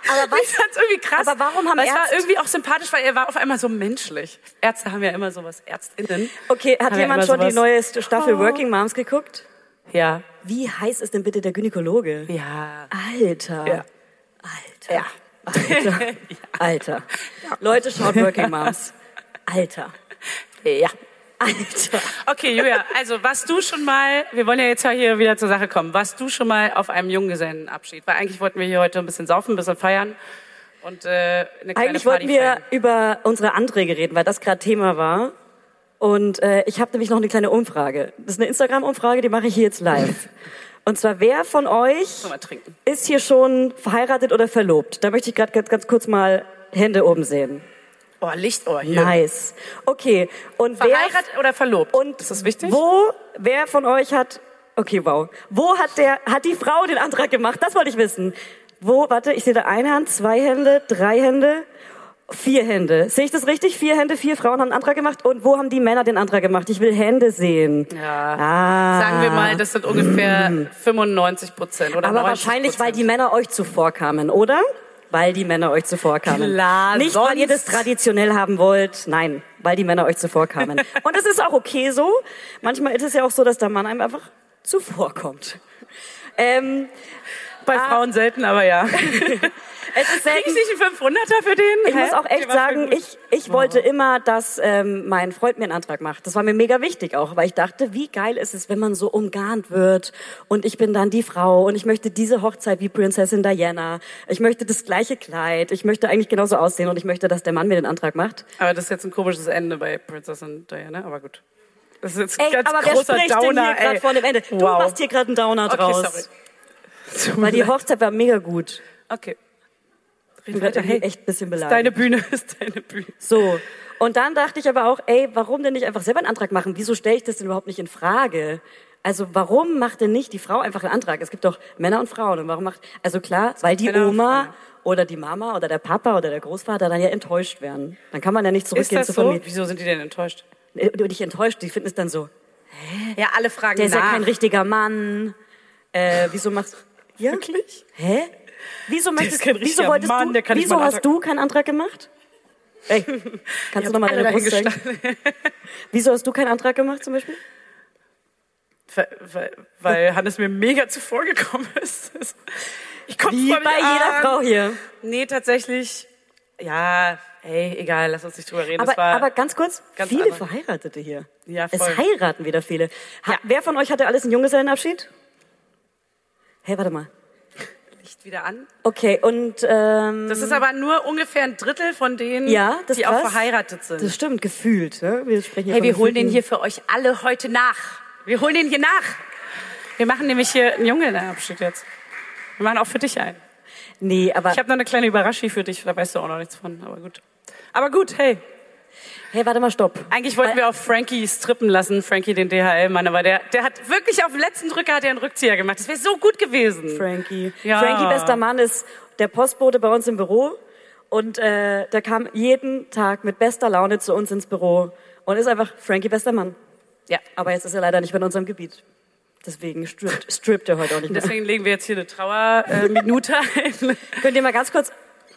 Aber Ich fand's irgendwie krass. Aber warum haben weil es war Ärzte- irgendwie auch sympathisch, weil er war auf einmal so menschlich. Ärzte haben ja immer sowas, ÄrztInnen. Okay, hat ja jemand immer schon die sowas. neue Staffel Oh. Working Moms geguckt? Ja. Wie heiß ist denn bitte der Gynäkologe? Ja. Alter. Ja. Alter. Ja. Alter. Alter. Leute, schaut Working Moms. Alter. Ja. Alter. Okay, Julia, also warst du schon mal, wir wollen ja jetzt hier wieder zur Sache kommen, warst du schon mal auf einem Junggesellenabschied? Weil eigentlich wollten wir hier heute ein bisschen saufen, ein bisschen feiern und äh, eine kleine Eigentlich Party wollten wir feiern. über unsere Anträge reden, weil das gerade Thema war. Und äh, ich habe nämlich noch eine kleine Umfrage. Das ist eine Instagram-Umfrage, die mache ich hier jetzt live. Und zwar, wer von euch ist hier schon verheiratet oder verlobt? Da möchte ich gerade ganz, ganz kurz mal Hände oben sehen. Oh, Lichtohr hier. Nice. Okay. Und wer Verheiratet oder verlobt? und ist das wichtig? Wo, wer von euch hat, okay, wow. Wo hat der, hat die Frau den Antrag gemacht? Das wollte ich wissen. Wo, warte, ich sehe da eine Hand, zwei Hände, drei Hände, vier Hände. Sehe ich das richtig? Vier Hände, vier Frauen haben einen Antrag gemacht. Und wo haben die Männer den Antrag gemacht? Ich will Hände sehen. Ja. Ah. Sagen wir mal, das sind ungefähr 95 Prozent oder Aber 90 wahrscheinlich, weil die Männer euch zuvor kamen, oder? Weil die Männer euch zuvor kamen. Klar, Nicht, weil ihr das sonst- traditionell haben wollt. Nein, weil die Männer euch zuvor kamen. Und es ist auch okay so. Manchmal ist es ja auch so, dass der Mann einem einfach zuvorkommt. Ähm, Bei Frauen selten, aber ja. es ist Krieg selten, ich nicht einen 500er für den? ich Hä? muss auch echt sagen, ich, ich wollte immer, dass ähm, mein Freund mir einen Antrag macht. Das war mir mega wichtig auch, weil ich dachte, wie geil ist es, wenn man so umgarnt wird und ich bin dann die Frau und ich möchte diese Hochzeit wie Prinzessin Diana. Ich möchte das gleiche Kleid. Ich möchte eigentlich genauso aussehen und ich möchte, dass der Mann mir den Antrag macht. Aber das ist jetzt ein komisches Ende bei Prinzessin Diana, aber gut. Das ist jetzt ein Ey, ganz aber wer großer spricht Downer, denn hier gerade vor dem Ende? Du wow. machst hier gerade einen Downer Okay, draus. sorry. Weil die Hochzeit war mega gut. Okay. Ich. Hey, echt ein bisschen ist beleidigt. deine Bühne, ist deine Bühne. So. Und dann dachte ich aber auch, ey, warum denn nicht einfach selber einen Antrag machen? Wieso stelle ich das denn überhaupt nicht in Frage? Also warum macht denn nicht die Frau einfach einen Antrag? Es gibt doch Männer und Frauen. Und warum macht, also klar, weil die Männer Oma oder die Mama oder der Papa oder der Großvater dann ja enttäuscht werden. Dann kann man ja nicht Ist zurückgehen das zur so? Familie. Wieso sind die denn enttäuscht? Äh, Nicht enttäuscht, die finden es dann so, Ja, alle fragen der ist ja kein richtiger Mann. Äh, wieso machst ja? Wirklich? Hä? Wieso möchtest kein wieso wolltest Mann, du, der kann wieso hast du keinen Antrag gemacht? Ey, kannst du noch mal alle deine Brust zeigen? Wieso hast du keinen Antrag gemacht zum Beispiel? Weil, weil, weil Hannes mir mega zuvor gekommen ist. Ich komme Wie bei jeder Frau hier. Nee, tatsächlich. Ja, hey, egal, lass uns nicht drüber reden. Aber, aber ganz kurz, ganz viele anders. Verheiratete hier. Ja, es voll. heiraten wieder viele. Ha, Ja. Wer von euch hatte alles einen Junggesellenabschied? Hey, warte mal. Licht wieder an. Okay, und ähm, Das ist aber nur ungefähr ein Drittel von denen, ja, die ist auch krass. verheiratet sind. Das stimmt, gefühlt. Ne? Wir sprechen hier hey, wir holen den hier für euch alle heute nach. Wir holen den hier nach. Wir machen nämlich hier einen Junggesellenabschied jetzt. Wir machen auch für dich einen. Nee, aber Ich habe noch eine kleine Überraschung für dich, da weißt du auch noch nichts von, aber gut. Aber gut, hey, hey, warte mal, stopp. eigentlich wollten wir auf Frankie strippen lassen, Frankie den DHL-Mann, aber der, der hat wirklich auf den letzten Drücker hat er einen Rückzieher gemacht. Das wäre so gut gewesen. Frankie. Ja. Frankie, bester Mann, ist der Postbote bei uns im Büro. Und äh, der kam jeden Tag mit bester Laune zu uns ins Büro und ist einfach Frankie, bester Mann. Ja. Aber jetzt ist er leider nicht mehr in unserem Gebiet. Deswegen strippt, strippt er heute auch nicht mehr. Deswegen legen wir jetzt hier eine Trauerminute ein. Könnt ihr mal ganz kurz,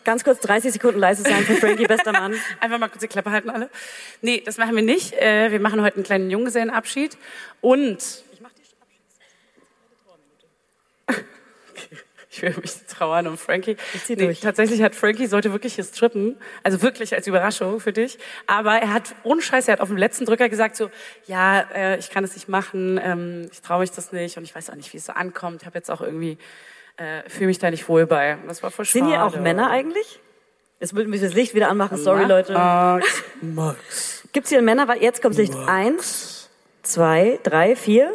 ganz kurz 30 Sekunden leise sein für Frankie, bester Mann? Einfach mal kurz die Klappe halten alle. Nee, das machen wir nicht. Äh, Wir machen heute einen kleinen Junggesellenabschied. Und... Ich will mich trauern um Frankie. Ich zieh Nee, durch. tatsächlich hat Frankie sollte wirklich hier strippen. Also wirklich als Überraschung für dich. Aber er hat, ohne Scheiß, er hat auf dem letzten Drücker gesagt so, ja, äh, ich kann es nicht machen, ähm, ich traue mich das nicht und ich weiß auch nicht, wie es so ankommt. Ich habe jetzt auch irgendwie, äh, fühle mich da nicht wohl bei. Das war voll Sind hier auch. Männer eigentlich? Jetzt müssen wir das Licht wieder anmachen. Sorry, Max. Leute. Max. Max. Gibt's hier Männer? Weil Jetzt kommt Licht. Eins, zwei, drei, vier,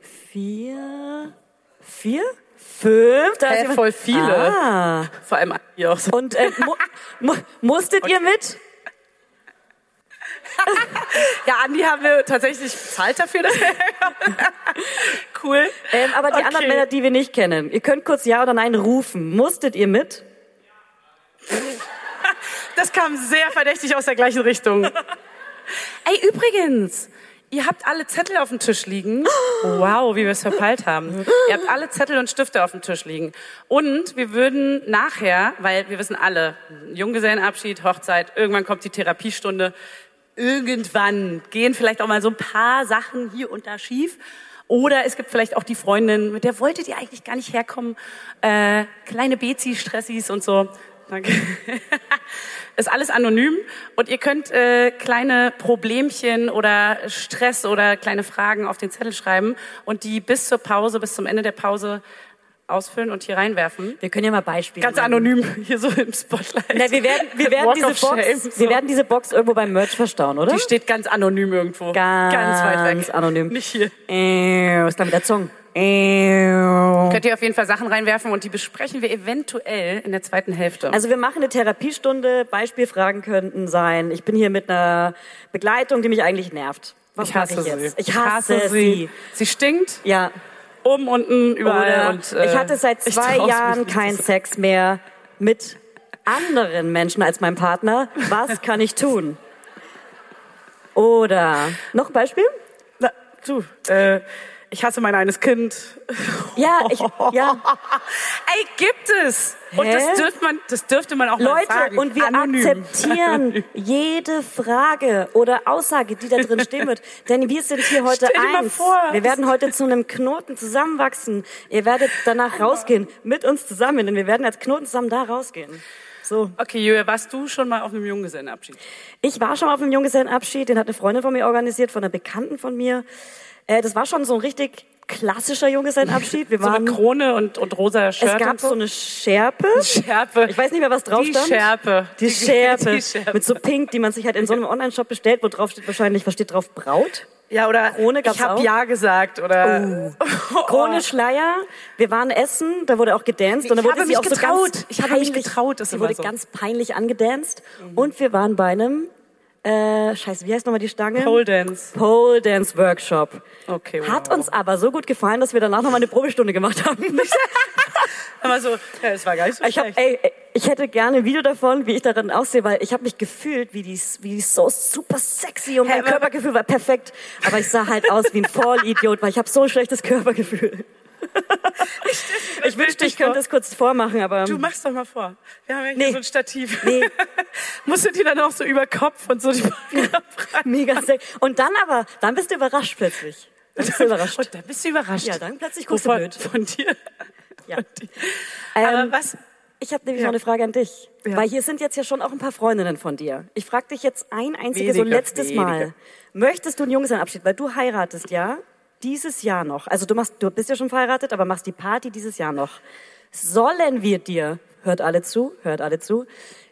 vier, vier, fünf. Da jemand- voll viele. Ah. Vor allem hier auch so. Und äh, mu mu musstet ihr mit? Ja, Andi haben wir tatsächlich bezahlt dafür, dass wir Cool. Ähm, aber die Okay. anderen Männer, die wir nicht kennen, ihr könnt kurz Ja oder Nein rufen. Musstet ihr mit? Das kam sehr verdächtig aus der gleichen Richtung. Ey, übrigens, ihr habt alle Zettel auf dem Tisch liegen. Wow, wie wir es verpeilt haben. Ihr habt alle Zettel und Stifte auf dem Tisch liegen. Und wir würden nachher, weil wir wissen alle, Junggesellenabschied, Hochzeit, irgendwann kommt die Therapiestunde. Irgendwann gehen vielleicht auch mal so ein paar Sachen hier und da schief. Oder es gibt vielleicht auch die Freundin, mit der wolltet ihr eigentlich gar nicht herkommen. Äh, kleine Bezi-Stressis und so. Danke. Ist alles anonym und ihr könnt äh, kleine Problemchen oder Stress oder kleine Fragen auf den Zettel schreiben und die bis zur Pause, bis zum Ende der Pause ausfüllen und hier reinwerfen. Wir können ja mal Beispiele Ganz nennen. anonym hier so im Spotlight. Na, wir werden, wir werden diese of Shame, Box, so. wir werden diese Box irgendwo beim Merch verstauen, oder? Die steht ganz anonym irgendwo. Ganz ganz weit weg. anonym. Nicht hier. Äh, was ist da mit der Zunge? Äh. Könnt ihr auf jeden Fall Sachen reinwerfen und die besprechen wir eventuell in der zweiten Hälfte. Also wir machen eine Therapiestunde. Beispielfragen könnten sein. Ich bin hier mit einer Begleitung, die mich eigentlich nervt. Was ich hasse ich sie. jetzt? Ich hasse, sie. Sie stinkt Ja. Oben, unten, überall. Und, äh, ich hatte seit zwei Jahren keinen zu Sex mehr mit anderen Menschen als meinem Partner. Was kann ich tun? Oder noch ein Beispiel? Na, du, äh, ich hasse mein eines Kind. Ja, ich, ja. Ey, gibt es! Und Hä? das dürfte man, das dürfte man auch mal Leute, sagen. und wir Anonym. akzeptieren jede Frage oder Aussage, die da drin stehen wird. Denn wir sind hier heute Stell dir mal eins. vor. Wir werden heute zu einem Knoten zusammenwachsen. Ihr werdet danach rausgehen, mit uns zusammen, denn wir werden als Knoten zusammen da rausgehen. So. Okay, Julia, warst du schon mal auf einem Junggesellenabschied? Ich war schon mal auf einem Junggesellenabschied, den hat eine Freundin von mir organisiert, von einer Bekannten von mir. Äh, das war schon so ein richtig klassischer Junggesellenabschied. Wir So waren, eine Krone und, und rosa Shirt es gab und so eine Schärpe. Schärpe. Ich weiß nicht mehr, was drauf Die stand. Schärpe. Die Schärpe. Die Schärpe. Mit so Pink, die man sich halt in so einem Online-Shop bestellt, wo drauf steht wahrscheinlich, was steht drauf? Braut? Ja, oder Krone gab's ich habe? Ja gesagt oder Krone, Schleier. Wir waren essen, da wurde auch gedanced. Und da Ich wurde sie mich auch so getraut. ganz Ich habe mich getraut, immer wurde so. Mhm. ganz peinlich angedanced. Und wir waren bei einem, äh, scheiße, wie heißt nochmal die Stange? Pole Dance. Pole Dance Workshop. Okay, wow. Hat uns aber so gut gefallen, dass wir danach nochmal eine Probestunde gemacht haben. Aber so, ja, es war gar nicht so Ich, schlecht. ey, ey, ich hätte gerne ein Video davon, wie ich darin aussehe, weil ich habe mich gefühlt, wie die, wie die so super sexy und mein Körpergefühl war perfekt. Aber ich sah halt aus wie ein Vollidiot, weil ich habe so ein schlechtes Körpergefühl. Ich wünschte, ich könnte das kurz vormachen, aber Du machst doch mal vor. Wir haben ja hier Nee. so ein Stativ. Nee. Musst du die dann auch so über Kopf und so die Beine mega sexy. Und dann aber, dann bist du überrascht plötzlich. Dann bist du überrascht. Und dann bist du überrascht. Ja, dann plötzlich guckst du blöd. Von dir. Ja. Von dir. Aber Ähm, was? Ich habe nämlich Ja. noch eine Frage an dich. Ja. Weil hier sind jetzt ja schon auch ein paar Freundinnen von dir. Ich frage dich jetzt ein einziges so Wenige, letztes wenige. Mal. Möchtest du einen Junggesellenabschied? Weil du heiratest ja dieses Jahr noch. Also du machst, du bist ja schon verheiratet, aber machst die Party dieses Jahr noch. Sollen wir dir, hört alle zu, hört alle zu,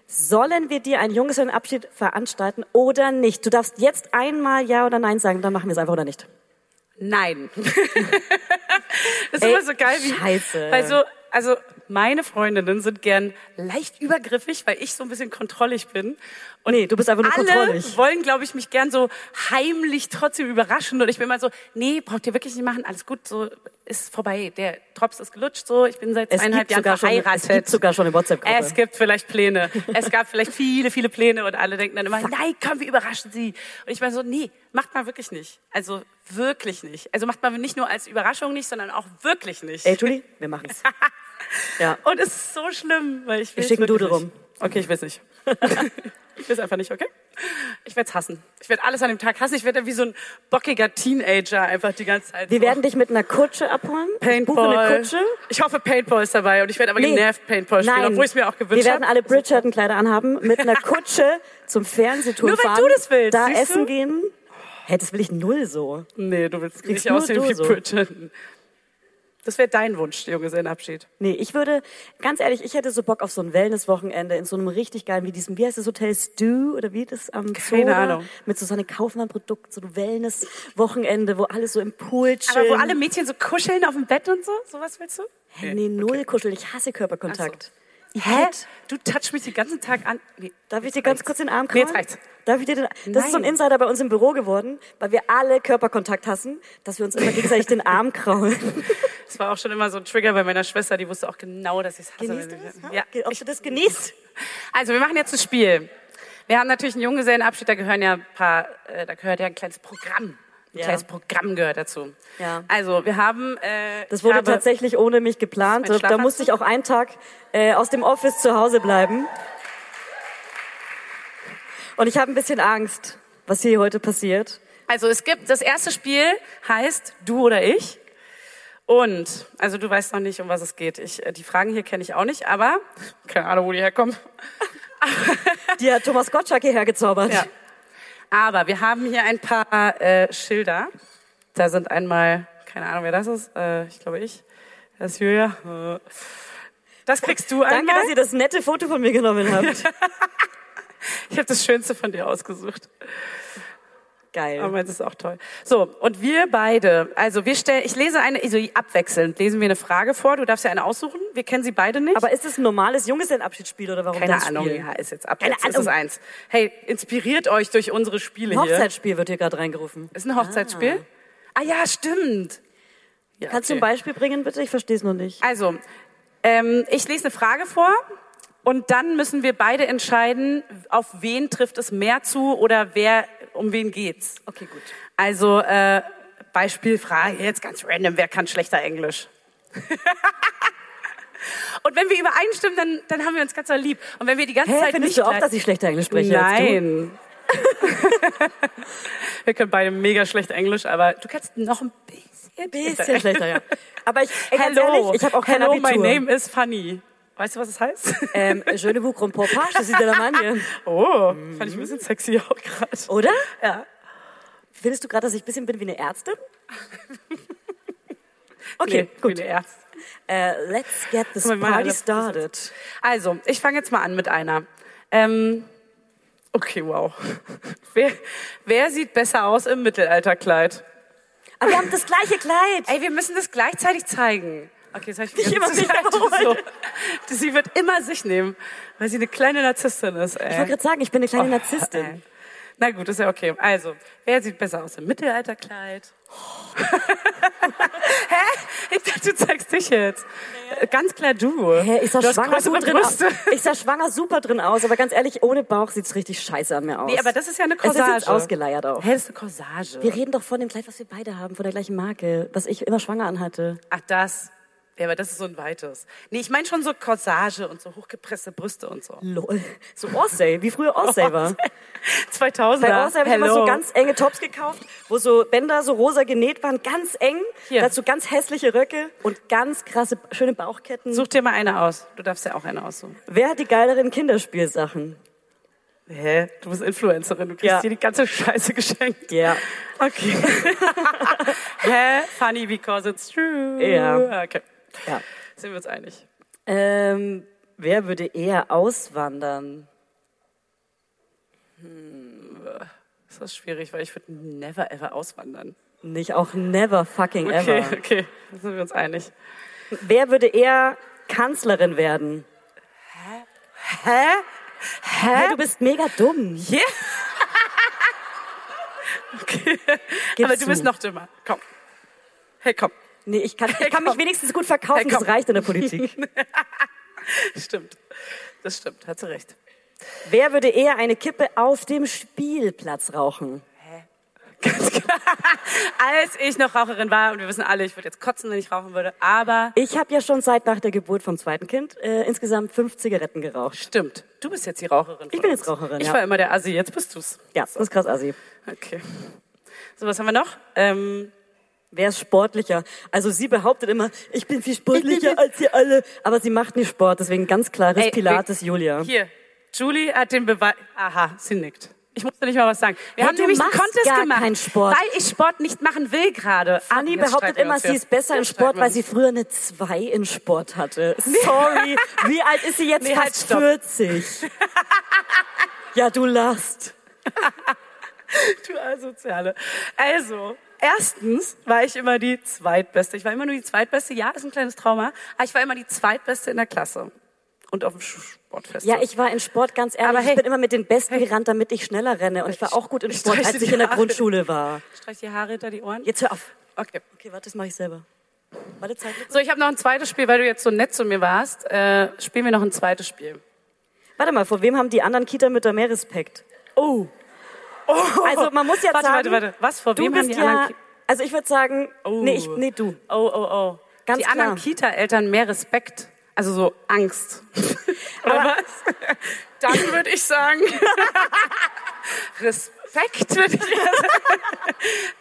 sollen wir dir einen Junggesellenabschied veranstalten oder nicht? Du darfst jetzt einmal Ja oder Nein sagen, dann machen wir es einfach oder nicht. Nein. das ist Ey, immer so geil wie. scheiße. Weil so, also meine Freundinnen sind gern leicht übergriffig, weil ich so ein bisschen kontrollig bin. Und Nee, du bist einfach nur alle kontrollig. wollen, glaube ich, mich gern so heimlich trotzdem überraschen. Und ich bin mal so, nee, braucht ihr wirklich nicht machen, alles gut, so ist vorbei. Der Drops ist gelutscht, so, ich bin seit Es zweieinhalb Jahren sogar schon, verheiratet. es gibt sogar schon eine WhatsApp-Gruppe. Es gibt vielleicht Pläne. Es gab vielleicht viele, viele Pläne und alle denken dann immer, nein, komm, wir überraschen sie. Und ich war so, nee, macht mal wirklich nicht. Also wirklich nicht. Also macht mal nicht nur als Überraschung nicht, sondern auch wirklich nicht. Ey, Julie, wir machen's. ja. Und es ist so schlimm, weil ich will schicken es wirklich Doodle nicht. Okay, ich will es nicht. ich will es einfach nicht, okay? Ich werde es hassen. Ich werde alles an dem Tag hassen. Ich werde wie so ein bockiger Teenager einfach die ganze Zeit. Wir so werden dich mit einer Kutsche abholen. Ich Paintball. eine Kutsche. Ich hoffe, Paintball ist dabei und ich werde aber Nee. genervt Paintball spielen, Nein. obwohl ich es mir auch gewünscht Wir werden habe. alle Bridgerton-Kleider anhaben, mit einer Kutsche zum Fernsehtour Nur weil fahren. du das willst, Da essen du? gehen. Hä, das will ich null so. Nee, du willst Kriegst nicht aussehen wie so. Bridgerton. Das wäre dein Wunsch, Junggesellenabschied. Nee, ich würde, ganz ehrlich, ich hätte so Bock auf so ein Wellness-Wochenende in so einem richtig geilen, wie diesem, wie heißt das Hotel Stu oder wie das am Zoo? Keine da? Ahnung. Mit so so einem Kaufmann-Produkt, so ein Wellness-Wochenende, wo alle so im Pool chillen. Aber wo alle Mädchen so kuscheln auf dem Bett und so? Sowas willst du? Hä, nee, null kuscheln. Ich hasse Körperkontakt. Hä? Du touchst mich den ganzen Tag an. Nee, Darf ich dir ganz reicht's. kurz den Arm Nee, kraulen? jetzt reicht's. Darf ich dir den, das ist so ein Nein. Insider bei uns im Büro geworden, weil wir alle Körperkontakt hassen, dass wir uns immer gegenseitig den Arm kraulen. Das war auch schon immer so ein Trigger bei meiner Schwester, die wusste auch genau, dass ich es hasse. Genießt du das? Ja. Ob du das genießt? Also, wir machen jetzt ein Spiel. Wir haben natürlich einen Junggesellenabschied, da gehören ja ein paar, äh, da gehört ja ein kleines Programm. Ein Ja. kleines Programm gehört dazu. Ja. Also, wir haben, äh, Das wurde habe, tatsächlich ohne mich geplant. Da musste ich auch einen Tag äh, aus dem Office zu Hause bleiben. Und ich habe ein bisschen Angst, was hier heute passiert. Also es gibt, das erste Spiel heißt Du oder ich. Und, also du weißt noch nicht, um was es geht. Ich, äh, die Fragen hier kenne ich auch nicht, aber keine Ahnung, wo die herkommen. Die hat Thomas Gottschalk hierher gezaubert. Ja. Aber wir haben hier ein paar äh, Schilder. Da sind einmal, keine Ahnung, wer das ist. Äh, ich glaube ich. Das ist Julia. Das kriegst du Danke, einmal. dass ihr das nette Foto von mir genommen habt. Ich habe das Schönste von dir ausgesucht. Geil. Aber das ist auch toll. So, und wir beide, also wir stellen, ich lese eine, also abwechselnd lesen wir eine Frage vor. Du darfst ja eine aussuchen. Wir kennen sie beide nicht. Aber ist es ein normales Junggesellenabschiedsspiel oder warum Keine das Ahnung, Spiel? ja, ist jetzt ab. Keine Jetzt ist es Ahnung. eins. Hey, inspiriert euch durch unsere Spiele Ein hier. Hochzeitsspiel wird hier gerade reingerufen. Ist ein Hochzeitsspiel? Ah, ja, stimmt. Ja, Kannst du okay. ein Beispiel bringen, bitte? Ich verstehe es noch nicht. Also, ähm, ich lese eine Frage vor und dann müssen wir beide entscheiden, auf wen trifft es mehr zu oder wer, um wen geht's. Okay, gut. Also, äh, Beispielfrage, jetzt ganz random, wer kann schlechter Englisch? und wenn wir übereinstimmen, dann, dann haben wir uns ganz lieb. Und wenn wir die ganze Hä, Zeit findest nicht du auch, dass ich schlechter Englisch spreche? Nein. wir können beide mega schlecht Englisch, aber du kannst noch ein bisschen, Bisschen schlechter, ja. Aber ich, ey, Hello, ehrlich, ich habe auch kein Hello, Abitur. my name is Funny. Weißt du, was es heißt? Ähm, je ne vous comprends pas, je suis de la Magne. Oh, fand ich ein bisschen sexy auch gerade. Oder? Ja. Findest du gerade, dass ich ein bisschen bin wie eine Ärztin? Okay, Nee, gut. wie eine Ärztin. Äh, let's get this mal, party started. Also, ich fange jetzt mal an mit einer. Ähm, okay, wow. Wer, wer sieht besser aus im Mittelalterkleid? Aber wir haben das gleiche Kleid. Ey, wir müssen das gleichzeitig zeigen. Okay, das habe ich Nicht immer mich so. Sie wird immer sich nehmen, weil sie eine kleine Narzisstin ist. Ey. Ich wollte gerade sagen, ich bin eine kleine Oh, Narzisstin. ey. Na gut, ist ja okay. Also, wer sieht besser aus im Mittelalterkleid? Hä? Ich dachte, du zeigst dich jetzt. Äh, Ganz klar du. Hä, ich sah, du schwanger gut drin aus. Ich sah schwanger super drin aus, aber ganz ehrlich, ohne Bauch sieht's richtig scheiße an mir aus. Nee, aber das ist ja eine es Corsage. ist jetzt ausgeleiert auch. Hä, das ist eine Corsage. Wir reden doch von dem Kleid, was wir beide haben, von der gleichen Marke, was ich immer schwanger anhatte. Ach, das. Ja, aber das ist so ein weites. Nee, ich meine schon so Corsage und so hochgepresste Brüste und so. Lol. So Orsay, wie früher Orsay war. 2000er. Bei Orsay habe ich immer so ganz enge Tops gekauft, wo so Bänder so rosa genäht waren, ganz eng. Hier. Dazu ganz hässliche Röcke und ganz krasse, schöne Bauchketten. Such dir mal eine aus. Du darfst ja auch eine aussuchen. Wer hat die geileren Kinderspielsachen? Hä? Du bist Influencerin. Du kriegst Ja. dir die ganze Scheiße geschenkt. Ja. Okay. Hä? Funny because it's true. Ja. Okay. Ja. Sind wir uns einig? Ähm, wer würde eher auswandern? Das ist schwierig, weil ich würde never ever auswandern. Nicht auch never fucking Okay, ever. okay. Da sind wir uns einig. Wer würde eher Kanzlerin werden. Hä? Hä? Du bist mega dumm. Yeah. okay. Gib Aber du zu. bist noch dümmer. Komm. Hey, komm. Nee, ich kann, ich kann mich wenigstens gut verkaufen, das reicht in der Politik. Stimmt. Das stimmt. Hat sie recht. Wer würde eher eine Kippe auf dem Spielplatz rauchen? Ganz klar. Als ich noch Raucherin war, und wir wissen alle, ich würde jetzt kotzen, wenn ich rauchen würde, aber Ich habe ja schon seit nach der Geburt vom zweiten Kind äh, insgesamt fünf Zigaretten geraucht. stimmt. Du bist jetzt die Raucherin. Ich bin jetzt Raucherin, Ich ja. war immer der Assi, jetzt bist du's. Ja, das ist krass assi. Okay. So, was haben wir noch? Ähm, Wer ist sportlicher? Also sie behauptet immer, ich bin viel sportlicher als ihr alle. Aber sie macht nicht Sport, deswegen ganz klares Ey, Pilates, wir- Julia. Hier, Julie hat den Beweis. Aha, sie nickt. Ich musste nicht mal was sagen. Wir Hey, haben du nämlich einen Contest gemacht, Sport. weil ich Sport nicht machen will gerade. Ah, Anni jetzt behauptet immer, sie ist besser im Sport, weil sie früher eine 2 in Sport hatte. Sorry. Wie alt ist sie jetzt? Nee, halt, Fast stopp. 40. Ja, du lachst. Du Asoziale. Also, erstens war ich immer die Zweitbeste. Ich war immer nur die Zweitbeste. Ja, ist ein kleines Trauma. Aber ich war immer die Zweitbeste in der Klasse. Und auf dem Sportfest. Ja, ich war in Sport ganz ehrlich. Aber hey. ich bin immer mit den Besten gerannt, damit ich schneller renne. Und ich war auch gut in Sport, als ich in der Haare. Grundschule war. Streich die Haare hinter die Ohren. Jetzt hör auf. Okay. Okay, warte, das mache ich selber. Warte, Zeit. So, ich habe noch ein zweites Spiel, weil du jetzt so nett zu mir warst. Äh, spielen wir noch ein zweites Spiel. Warte mal, vor wem haben die anderen Kita-Mütter mehr Respekt? Oh. Also man muss ja Warte, sagen, warte, warte. Was, vor wem haben die ja, anderen Ki- also ich würde sagen, Oh. nee, ich, nee, du. Oh, oh, oh. Ganz die klar. anderen Kita-Eltern mehr Respekt. Also so Angst. Oder was? Dann würde ich sagen, Respekt würde ich.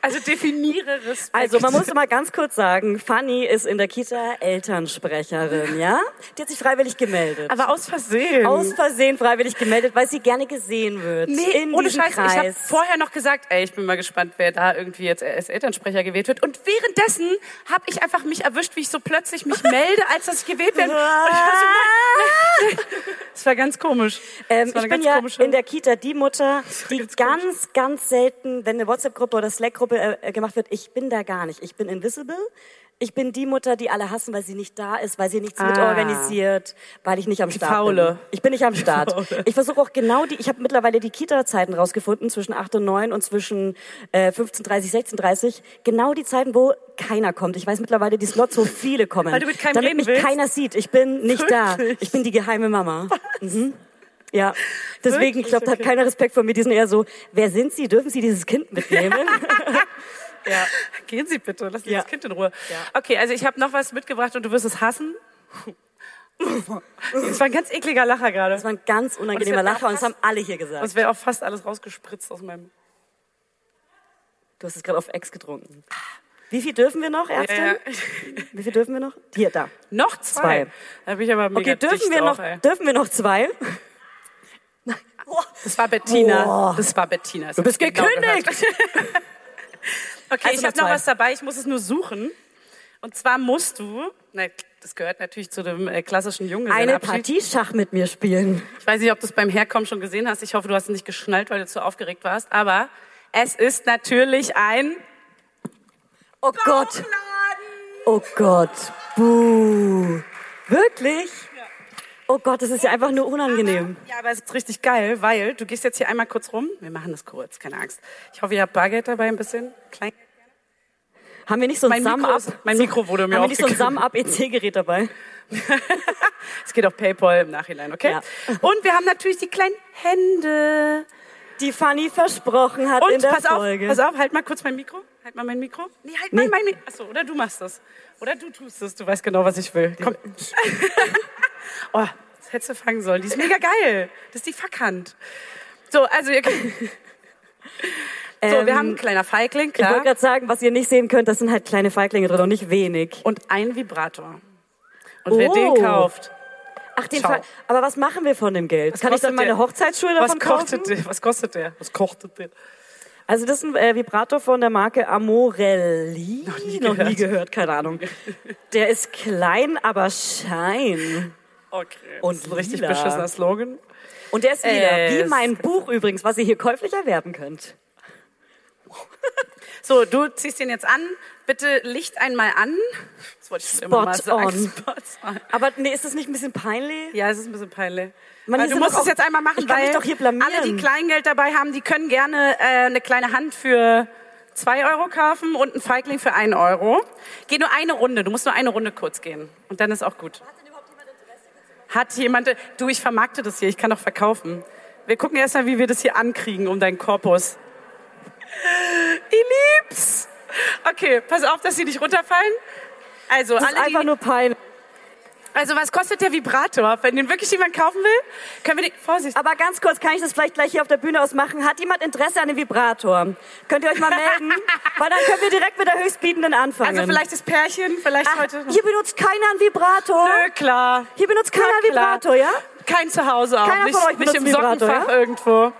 Also definiere Respekt. Also man muss mal ganz kurz sagen, Fanny ist in der Kita Elternsprecherin, ja? Die hat sich freiwillig gemeldet. Aber aus Versehen. Aus Versehen freiwillig gemeldet, weil sie gerne gesehen wird. Nee, in ohne Scheiß. Ich habe Kreis. vorher noch gesagt, ey, ich bin mal gespannt, wer da irgendwie jetzt als Elternsprecher gewählt wird. Und währenddessen habe ich einfach mich erwischt, wie ich so plötzlich mich melde, als dass ich gewählt werde. Und ich war so, nein, nein. Das war ganz komisch. Ähm, ich bin ja komische- in der Kita die Mutter, die ganz ganz, ganz selten, wenn eine WhatsApp-Gruppe oder Slack-Gruppe äh, gemacht wird, ich bin da gar nicht. Ich bin invisible. Ich bin die Mutter, die alle hassen, weil sie nicht da ist, weil sie nichts Ah. mitorganisiert, weil ich nicht am Start Faule. bin. Ich bin nicht am Start. Ich versuche auch genau die, ich habe mittlerweile die Kita-Zeiten rausgefunden, zwischen 8 und 9 und zwischen äh, 15.30, 16.30. Genau die Zeiten, wo keiner kommt. Ich weiß mittlerweile die Slots, wo viele kommen. Weil du mit keinem damit mich willst? keiner sieht. Ich bin nicht da. Wirklich? Ich bin die geheime Mama. Mhm. Ja, deswegen, ich glaube, da hat Okay. keiner Respekt vor mir. Die sind eher so, wer sind Sie? Dürfen Sie dieses Kind mitnehmen? ja. Gehen Sie bitte, lassen Sie Ja. das Kind in Ruhe. Ja. Okay, also ich habe noch was mitgebracht und du wirst es hassen. Das war ein ganz ekliger Lacher gerade. Das war ein ganz unangenehmer Und Lacher und das haben alle hier gesagt. Es wäre auch fast alles rausgespritzt aus meinem... Du hast es gerade auf Ex getrunken. Wie viel dürfen wir noch, Ärztin? Ja, ja. Wie viel dürfen wir noch? Hier, da. Noch zwei. Zwei. Da bin ich aber mega Okay, dürfen wir auch, noch, ey. dürfen wir noch zwei? Das war Bettina. Boah. Das war Bettina. Das Du bist genau gekündigt! gehört. Okay, Also ich habe noch was dabei. Ich muss es nur suchen. Und zwar musst du, na, das gehört natürlich zu dem äh, klassischen Eine Junggesellenabschied. Partie Schach mit mir spielen. Ich weiß nicht, ob du es beim Herkommen schon gesehen hast. Ich hoffe, du hast es nicht geschnallt, weil du zu aufgeregt warst. Aber es ist natürlich ein Oh Gott. Oh Gott. Buh. Wirklich? Oh Gott, das ist ja einfach nur unangenehm. Ja, aber es ist richtig geil, weil du gehst jetzt hier einmal kurz rum. Wir machen das kurz, keine Angst. Ich hoffe, ihr habt Bargeld dabei ein bisschen. Klein. Haben wir nicht so ein Sum-Up? mein Mikro wurde mir Haben wir nicht so ein. Sum-Up-EC-Gerät dabei? Es geht auf PayPal im Nachhinein, okay? Ja. Und wir haben natürlich die kleinen Hände. Die Fanny versprochen hat in Und der pass auf, Folge. pass auf, halt mal kurz mein Mikro. Halt mal mein Mikro. Nee, halt Nee. mal mein Mikro. Achso, oder du machst das. Oder du tust es. Du weißt genau, was ich will. Komm. oh, das hättest du fangen sollen. Die ist mega geil. Das ist die Fackhand. So, also ihr könnt, So, wir Ähm, haben ein kleiner Feigling, Ich wollte klar. gerade sagen, was ihr nicht sehen könnt, das sind halt kleine Feiglinge drin und nicht wenig. Und ein Vibrator. Und wer Oh. den kauft, Ach, den. Fall. Aber was machen wir von dem Geld? Was Kann ich dann meine der? Hochzeitsschuhe was davon kaufen? kostet der? Was kostet der? Was kostet der? Also das ist ein äh, Vibrator von der Marke Amorelli. Noch nie Noch nie gehört. gehört, keine Ahnung. Der ist klein, aber schein. Okay. Und ein richtig lila. beschissener Slogan. Und der ist lila, Äh, wie mein Buch übrigens, was ihr hier käuflich erwerben könnt. So, du ziehst den jetzt an. Bitte Licht einmal an. Das wollte ich schon immer mal Spot sagen. on. Spot on. Aber nee, ist das nicht ein bisschen peinlich? Ja, es ist ein bisschen peinlich. Hier du musst es jetzt einmal machen, weil alle, die Kleingeld dabei haben, die können gerne äh, eine kleine Hand für zwei Euro kaufen und einen Feigling für einen Euro. Geh nur eine Runde. Du musst nur eine Runde kurz gehen. Und dann ist auch gut. Hat jemand, du, ich vermarkte das hier, ich kann doch verkaufen. Wir gucken erst mal, wie wir das hier ankriegen um deinen Korpus. Ich lieb's. Okay, pass auf, dass sie nicht runterfallen. Also, Das ist alle, einfach die, nur peinlich. Also was kostet der Vibrator? Wenn den wirklich jemand kaufen will, können wir den, Vorsicht. Aber ganz kurz, kann ich das vielleicht gleich hier auf der Bühne ausmachen? Hat jemand Interesse an dem Vibrator? Könnt ihr euch mal melden? Weil dann können wir direkt mit der Höchstbietenden anfangen. Also vielleicht das Pärchen, vielleicht Ach, heute. hier benutzt keiner einen Vibrator. Nö, klar. Hier benutzt keiner einen. Vibrator, ja? Kein Zuhause auch. Keiner nicht, von euch nicht im benutzt Vibrator, Sockenfach ja? irgendwo.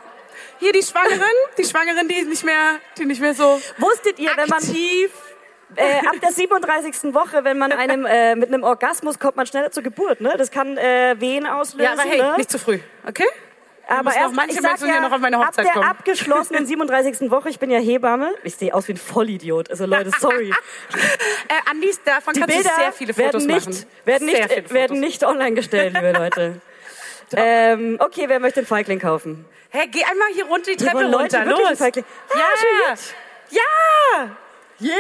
Hier die Schwangeren, die Schwangeren, die nicht mehr, die nicht mehr so Wusstet ihr, wenn man aktiv. Äh, ab der 37. Woche, wenn man einem äh, mit einem Orgasmus kommt, man schneller zur Geburt, ne? Das kann äh, Wehen auslösen, Ja, aber hey, ne? nicht zu früh, okay? aber erst noch manche ich sag ja, noch auf meine Hochzeit ab der kommen. abgeschlossenen 37. Woche, ich bin ja Hebamme, ich sehe aus wie ein Vollidiot. Also Leute, sorry. Äh, Andis, davon Die kannst Bilder du sehr viele Fotos werden nicht, machen. werden nicht, viele werden Fotos. nicht online gestellt, liebe Leute. ähm, okay, wer möchte den Feigling kaufen? Hey, geh einmal hier runter die Treppe Leute runter, los. Feigling? Ah, Ja, ja. Yeah!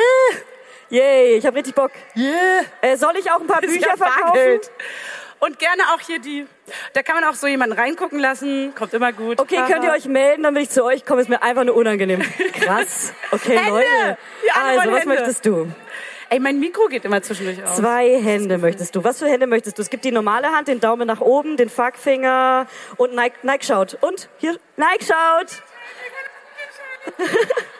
Yay, ich habe richtig Bock. Yeah. Äh, soll ich auch ein paar Ist Bücher verkaufen? Bargeld. Und gerne auch hier die. Da kann man auch so jemanden reingucken lassen. Kommt immer gut. Okay, könnt ihr euch melden, dann will ich zu euch kommen. Ist mir einfach nur unangenehm. Krass. Okay, Hände. Leute. Also, wollen was Hände. möchtest du? Ey, mein Mikro geht immer zwischendurch aus. Zwei Hände möchtest du. Was für Hände möchtest du? Es gibt die normale Hand, den Daumen nach oben, den Fuckfinger und Nike, Nike schaut. Und hier, Nike schaut.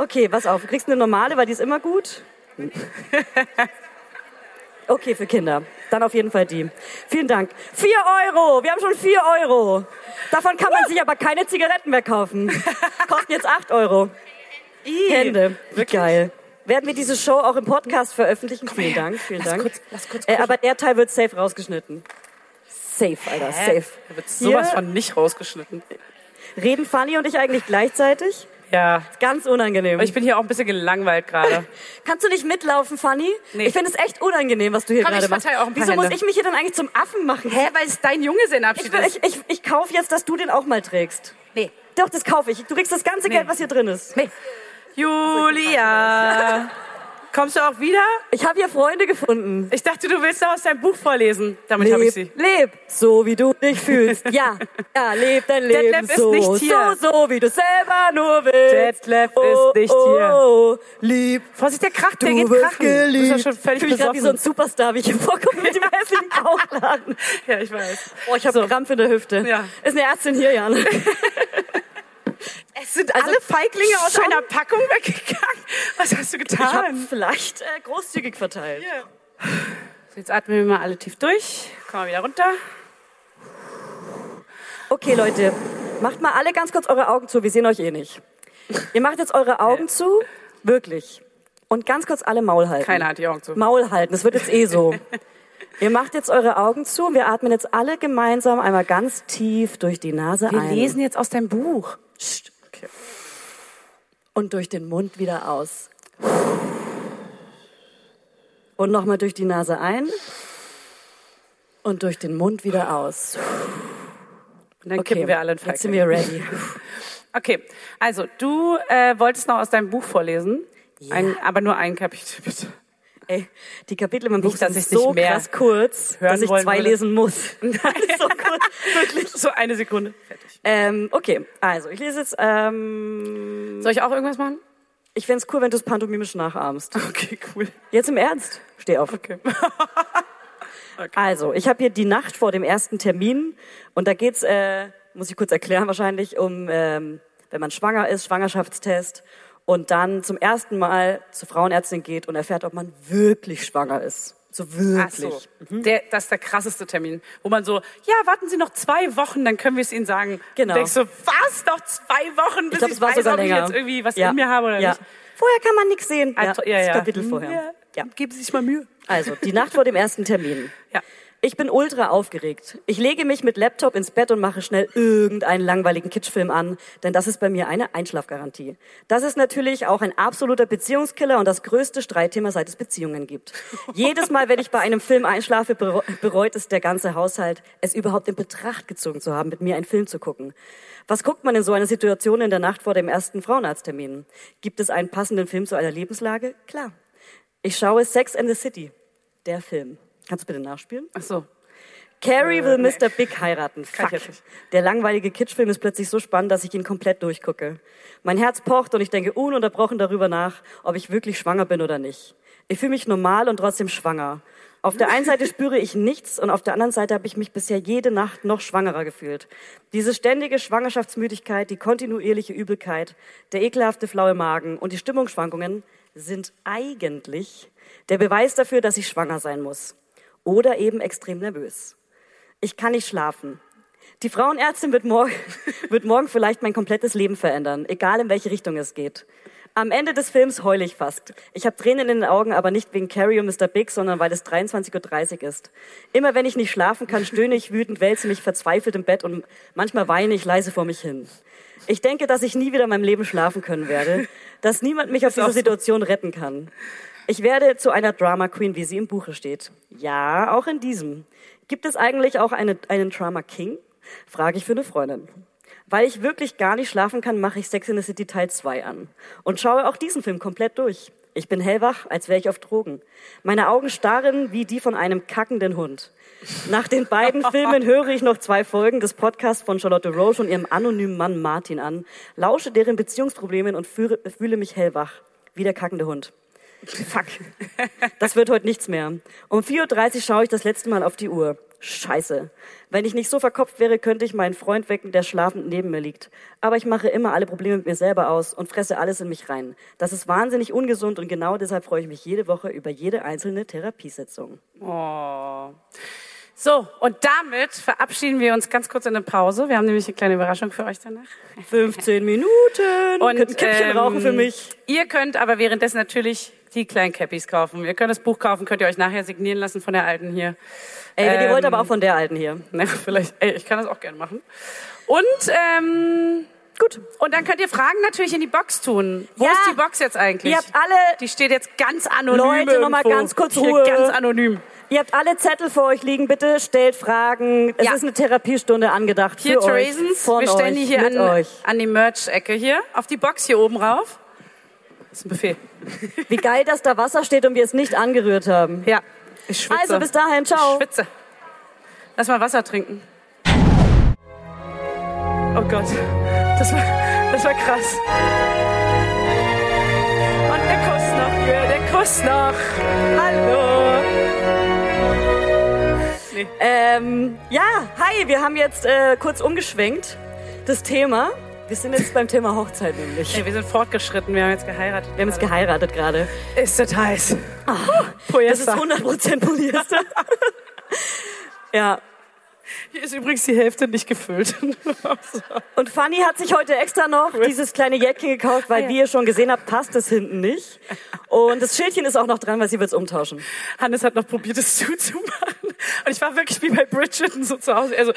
Okay, pass auf. Du kriegst eine normale, weil die ist immer gut. Okay, für Kinder. Dann auf jeden Fall die. Vielen Dank. Vier Euro. Wir haben schon vier Euro. Davon kann man sich aber keine Zigaretten mehr kaufen. Kosten jetzt acht Euro. Hände. Wie geil. Werden wir diese Show auch im Podcast veröffentlichen? Vielen Dank, vielen Lass Dank. kurz- lass kurz äh, aber der Teil wird safe rausgeschnitten. Safe, Alter, safe. Da wird sowas Hier von nicht rausgeschnitten. Reden Fanny und ich eigentlich gleichzeitig? Ja. Ganz unangenehm. Ich bin hier auch ein bisschen gelangweilt gerade. Kannst du nicht mitlaufen, Fanny? Nee. Ich finde es echt unangenehm, was du hier Komm, gerade ich machst. auch ein paar Wieso muss Hände. ich mich hier dann eigentlich zum Affen machen? Hä, weil es dein Junggesellenabschied Ich, will- ist. ich, ich, ich kaufe jetzt, dass du den auch mal trägst. Nee. Doch, das kaufe ich. Du kriegst das ganze Geld, was hier drin ist. Nee. Julia. Kommst du auch wieder? Ich habe hier Freunde gefunden. Ich dachte, du willst doch aus deinem Buch vorlesen. Damit habe ich sie. leb, so wie du dich fühlst. Ja, ja, leb dein Leben Detlef ist so, nicht hier. so, so wie du selber nur willst. Detlef oh, ist nicht oh, hier. Oh, lieb, Vorsicht, der kracht, der du geht krachen. Du bist geliebt. schon völlig Fühl mich gerade wie so ein. Superstar, wie ich hier vorkomme mit dem hässlichen Bauchladen. Ja, ich weiß. Oh, ich habe Krampf in der Hüfte. Ja. Ist eine Ärztin hier, Jan. Es sind alle Feiglinge aus einer Packung weggegangen. Was hast du Ich habe getan? vielleicht äh, großzügig verteilt. So, jetzt atmen wir mal alle tief durch. Kommen wir wieder runter. Okay, Leute, macht mal alle ganz kurz eure Augen zu. Wir sehen euch eh nicht. Ihr macht jetzt eure Augen zu, wirklich. Und ganz kurz alle Maul halten. Keiner hat die Augen zu. Maul halten, das wird jetzt eh so. Ihr macht jetzt eure Augen zu und wir atmen jetzt alle gemeinsam einmal ganz tief durch die Nase Wir ein. lesen jetzt aus deinem Buch. Psst. Und durch den Mund wieder aus. Und nochmal durch die Nase ein. Und durch den Mund wieder aus. Und dann kippen wir alle einen jetzt sind wir ready. Okay, also du äh, wolltest noch aus deinem Buch vorlesen. Ein, aber nur ein Kapitel, bitte. Ey, die Kapitel in meinem Buch sind so mehr krass kurz, dass ich zwei würde. lesen muss. So kurz, wirklich. So eine Sekunde. Fertig. Ähm, okay, also ich lese jetzt. Ähm, Soll ich auch irgendwas machen? ich fänd's cool, wenn du es pantomimisch nachahmst. Okay, cool. Jetzt im Ernst. Steh auf. Okay. Also, ich habe hier die Nacht vor dem ersten Termin und da geht's, äh, muss ich kurz erklären wahrscheinlich, um, ähm, wenn man schwanger ist, Schwangerschaftstest und dann zum ersten Mal zur Frauenärztin geht und erfährt, ob man wirklich schwanger ist. So Ach wirklich. so. Der, das ist der krasseste Termin, wo man so, ja, warten Sie noch zwei Wochen, dann können wir es Ihnen sagen. Genau. Und denkst so, was? Noch zwei Wochen, bis Ich glaube, ich, weiß, sogar ob ich länger. jetzt irgendwie was ja. in mir habe oder ja. nicht. Vorher kann man nichts sehen. Ja, das ja. Kapitel vorher. Ja. Ja. Geben Sie sich mal Mühe. Also, die Nacht vor dem ersten Termin. Ja. Ich bin ultra aufgeregt. Ich lege mich mit Laptop ins Bett und mache schnell irgendeinen langweiligen Kitschfilm an, denn das ist bei mir eine Einschlafgarantie. Das ist natürlich auch ein absoluter Beziehungskiller und das größte Streitthema, seit es Beziehungen gibt. Jedes Mal, wenn ich bei einem Film einschlafe, bereut es der ganze Haushalt, es überhaupt in Betracht gezogen zu haben, mit mir einen Film zu gucken. Was guckt man in so einer Situation in der Nacht vor dem ersten Frauenarzttermin? Gibt es einen passenden Film zu einer Lebenslage? Klar. Ich schaue Sex and the City, der Film. Kannst du bitte nachspielen? Ach so. Carrie Äh, will. Mr. Big heiraten. Fuck. Der langweilige Kitschfilm ist plötzlich so spannend, dass ich ihn komplett durchgucke. Mein Herz pocht und ich denke ununterbrochen darüber nach, ob ich wirklich schwanger bin oder nicht. Ich fühle mich normal und trotzdem schwanger. Auf der einen Seite spüre ich nichts und auf der anderen Seite habe ich mich bisher jede Nacht noch schwangerer gefühlt. Diese ständige Schwangerschaftsmüdigkeit, die kontinuierliche Übelkeit, der ekelhafte flaue Magen und die Stimmungsschwankungen sind eigentlich der Beweis dafür, dass ich schwanger sein muss. Oder eben extrem nervös. Ich kann nicht schlafen. Die Frauenärztin wird morgen, wird morgen vielleicht mein komplettes Leben verändern, egal in welche Richtung es geht. Am Ende des Films heule ich fast. Ich habe Tränen in den Augen, aber nicht wegen Carrie und Mr. Big, sondern weil es 23.30 Uhr ist. Immer wenn ich nicht schlafen kann, stöhne ich wütend, wälze mich verzweifelt im Bett und manchmal weine ich leise vor mich hin. Ich denke, dass ich nie wieder in meinem Leben schlafen können werde, dass niemand mich aus dieser Situation retten kann. Ich werde zu einer Drama Queen, wie sie im Buche steht. Ja, auch in diesem. Gibt es eigentlich auch eine, einen Drama King? Frage ich für eine Freundin. Weil ich wirklich gar nicht schlafen kann, mache ich Sex in the City Teil 2 an und schaue auch diesen Film komplett durch. Ich bin hellwach, als wäre ich auf Drogen. Meine Augen starren wie die von einem kackenden Hund. Nach den beiden Filmen höre ich noch zwei Folgen des Podcasts von Charlotte Roche und ihrem anonymen Mann Martin an, lausche deren Beziehungsproblemen und fühle mich hellwach, wie der kackende Hund. Fuck. Das wird heute nichts mehr. Um 4.30 Uhr schaue ich das letzte Mal auf die Uhr. Scheiße. Wenn ich nicht so verkopft wäre, könnte ich meinen Freund wecken, der schlafend neben mir liegt. Aber ich mache immer alle Probleme mit mir selber aus und fresse alles in mich rein. Das ist wahnsinnig ungesund und genau deshalb freue ich mich jede Woche über jede einzelne Therapiesitzung. Oh. So, und damit verabschieden wir uns ganz kurz in eine Pause. Wir haben nämlich eine kleine Überraschung für euch danach. 15 Minuten. Und Könnt ein Kippchen ähm, rauchen für mich. Ihr könnt aber währenddessen natürlich die kleinen Cappies kaufen. Ihr könnt das Buch kaufen, könnt ihr euch nachher signieren lassen von der alten hier. Ey, wenn ihr ähm, wollt, aber auch von der alten hier. Na, vielleicht, ey, ich kann das auch gerne machen. Und, ähm, gut. Und dann könnt ihr Fragen natürlich in die Box tun. Wo Ja. ist die Box jetzt eigentlich? Ihr habt alle, die steht jetzt ganz anonym. Leute, noch mal irgendwo. ganz kurz Hier, Ruhe. Ganz anonym. ihr habt alle Zettel vor euch liegen. Bitte stellt Fragen. Es Ja. ist eine Therapiestunde angedacht Hier, für Theresens, euch, wir stellen die hier an, euch. an die Merch-Ecke hier, auf die Box hier oben rauf. Das ist ein Buffet. Wie geil, dass da Wasser steht und wir es nicht angerührt haben. Ja, ich schwitze. Also bis dahin, ciao. Ich schwitze. Lass mal Wasser trinken. Oh Gott, das war, das war krass. Und der Kuss noch, ja, der Kuss noch. Hallo. Nee. Ähm, ja, hi, wir haben jetzt äh, kurz umgeschwenkt. Das Thema. Wir sind jetzt beim Thema Hochzeit nämlich. Ey, wir sind fortgeschritten, wir haben jetzt geheiratet. Wir haben jetzt geheiratet gerade. Ist das heiß. Das ist Polyester. 100% Polyester. ja. Hier ist übrigens die Hälfte nicht gefüllt. Und Fanny hat sich heute extra noch dieses kleine Jäckchen gekauft, weil, ja. wie ihr schon gesehen habt, passt es hinten nicht. Und das Schildchen ist auch noch dran, weil sie wird es umtauschen. Hannes hat noch probiert, es zuzumachen. Und ich war wirklich wie bei Bridgerton so zu Hause. Er so,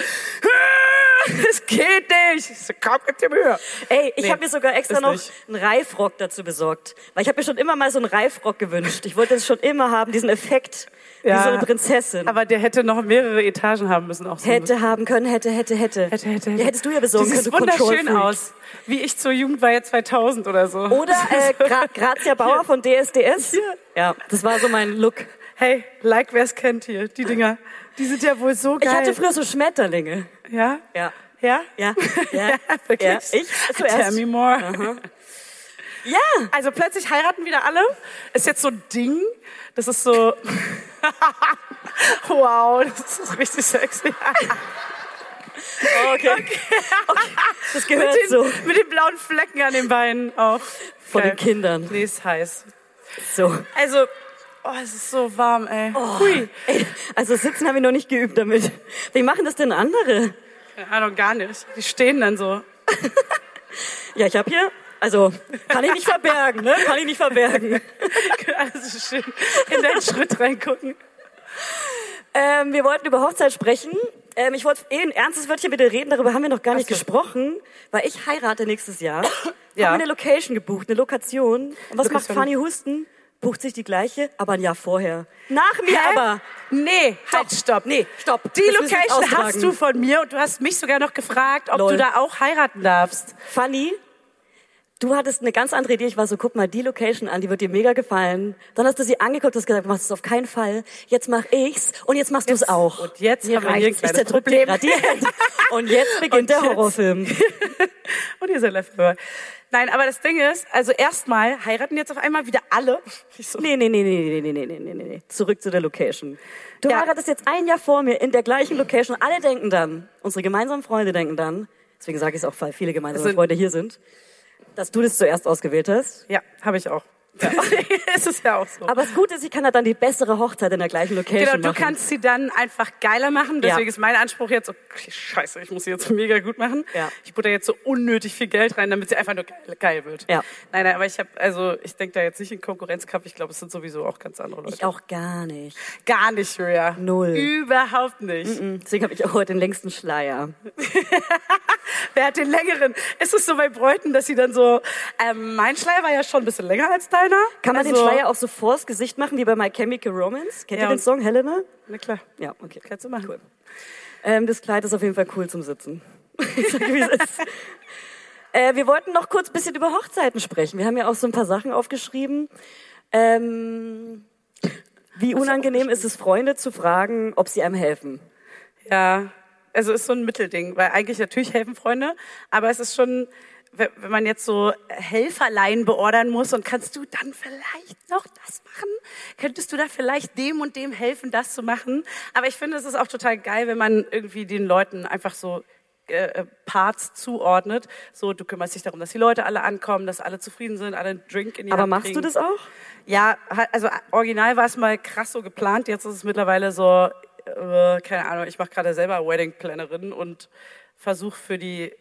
es geht nicht. Ich so, komm, gib dir Mühe. Ey, ich Nee, habe mir sogar extra noch nicht. einen Reifrock dazu besorgt. Weil ich habe mir schon immer mal so einen Reifrock gewünscht. Ich wollte es schon immer haben, diesen Effekt. Wie Ja. so eine Prinzessin. Aber der hätte noch mehrere Etagen haben müssen. Auch so hätte haben können, hätte, hätte, hätte. Hätte, hätte, hätte. Ja, hättest du ja besorgen Das können, sieht wunderschön aus. Wie ich zur Jugendweihe 2000 oder so. Oder äh, Gra Grazia Bauer von DSDS. Ja, das war so mein Look. Hey, like wer es kennt hier, die Dinger. Die sind ja wohl so Ich geil. hatte früher so Schmetterlinge. ja? Ja. Ja? Ja, ja, wirklich? ja. Ich Tell zuerst. me more. Ja, Also plötzlich heiraten wieder alle. Ist jetzt so ein Ding. Das ist so. wow, das ist richtig sexy. okay. okay. Das gehört mit, den, so mit den blauen Flecken an den Beinen auch. von Geil. den Kindern. Nee, ist heiß. So. Also, oh, es ist so warm, ey. Hui. Ey, also sitzen habe ich noch nicht geübt damit. Wie machen das denn andere? Keine Ahnung, gar nicht. Die stehen dann so. Ja, ich habe hier, also kann ich nicht verbergen, ne? Kann ich nicht verbergen. Können alles so schön in deinen Schritt reingucken. Ähm, wir wollten über Hochzeit sprechen. Ähm, ich wollte eh ein ernstes Wörtchen mit dir reden, darüber haben wir noch gar nicht so. gesprochen, weil ich heirate nächstes Jahr. Ja. Haben eine Location gebucht, eine Lokation. Und was macht Lokation. Fanny Husten? Bucht sich die gleiche, aber ein Jahr vorher. Nach mir Hä? aber. Nee, halt, stopp. Nee, stopp. Die Das wir Location hast du von mir und du hast mich sogar noch gefragt, ob Lol. du da auch heiraten darfst. Fanny, du hattest eine ganz andere Idee. Ich war so, guck mal, die Location an, die wird dir mega gefallen. Dann hast du sie angeguckt, hast gesagt, machst es auf keinen Fall. Jetzt mach ich's und jetzt machst du es auch. und jetzt haben wir hier ein kleines Problem. die Hände. Und jetzt beginnt Und der jetzt- Horrorfilm. Und ihr seid dabei. Nein, aber das Ding ist, also erstmal heiraten jetzt auf einmal wieder alle. So, Nee, nee, nee, nee, nee, nee, nee, nee, nee, nee, nee. Zurück zu der Location. Du Ja. heiratest jetzt ein Jahr vor mir in der gleichen Location. Alle denken dann, unsere gemeinsamen Freunde denken dann, deswegen sage ich es auch, weil viele gemeinsame Freunde hier sind, dass du das zuerst ausgewählt hast. Ja, habe ich auch. Ja. es ist ja auch so. Aber das Gute ist, ich kann ja dann die bessere Hochzeit in der gleichen Location Genau, du machen. kannst sie dann einfach geiler machen. Ja. Deswegen ist mein Anspruch jetzt, okay, scheiße, ich muss sie jetzt mega gut machen. Ja. Ich butter jetzt so unnötig viel Geld rein, damit sie einfach nur geil, geil wird. Ja. Nein, nein, aber ich habe, also ich denke da jetzt nicht in Konkurrenzkampf. Ich glaube, es sind sowieso auch ganz andere Leute. Ich auch gar nicht. Gar nicht, Julia. Null. Überhaupt nicht. Mhm. Deswegen habe ich auch heute den längsten Schleier. Wer hat den längeren? Ist es so bei Bräuten, dass sie dann so, ähm, mein Schleier war ja schon ein bisschen länger als deiner. Kann man also, den Schleier auch so vors Gesicht machen, wie bei My Chemical Romance? Kennt Ja, ihr den Song, Helena? Na klar, Ja, okay. kannst du machen. Cool. Ähm, das Kleid ist auf jeden Fall cool zum Sitzen. Ich sag, wie es ist. Äh, wir wollten noch kurz ein bisschen über Hochzeiten sprechen. Wir haben ja auch so ein paar Sachen aufgeschrieben. Ähm, wie unangenehm ist es, Freunde zu fragen, ob sie einem helfen? Ja, also ist so ein Mittelding, weil eigentlich natürlich helfen Freunde, aber es ist schon, wenn man jetzt so Helferlein beordern muss und kannst du dann vielleicht noch das machen? Könntest du da vielleicht dem und dem helfen, das zu machen? Aber ich finde, es ist auch total geil, wenn man irgendwie den Leuten einfach so äh, äh, Parts zuordnet. So, du kümmerst dich darum, dass die Leute alle ankommen, dass alle zufrieden sind, alle einen Drink in die Aber Hand machst kriegen. du das auch? Ja, also original war es mal krass so geplant. Jetzt ist es mittlerweile so, äh, keine Ahnung, ich mache gerade selber Wedding Plannerin und versuche für die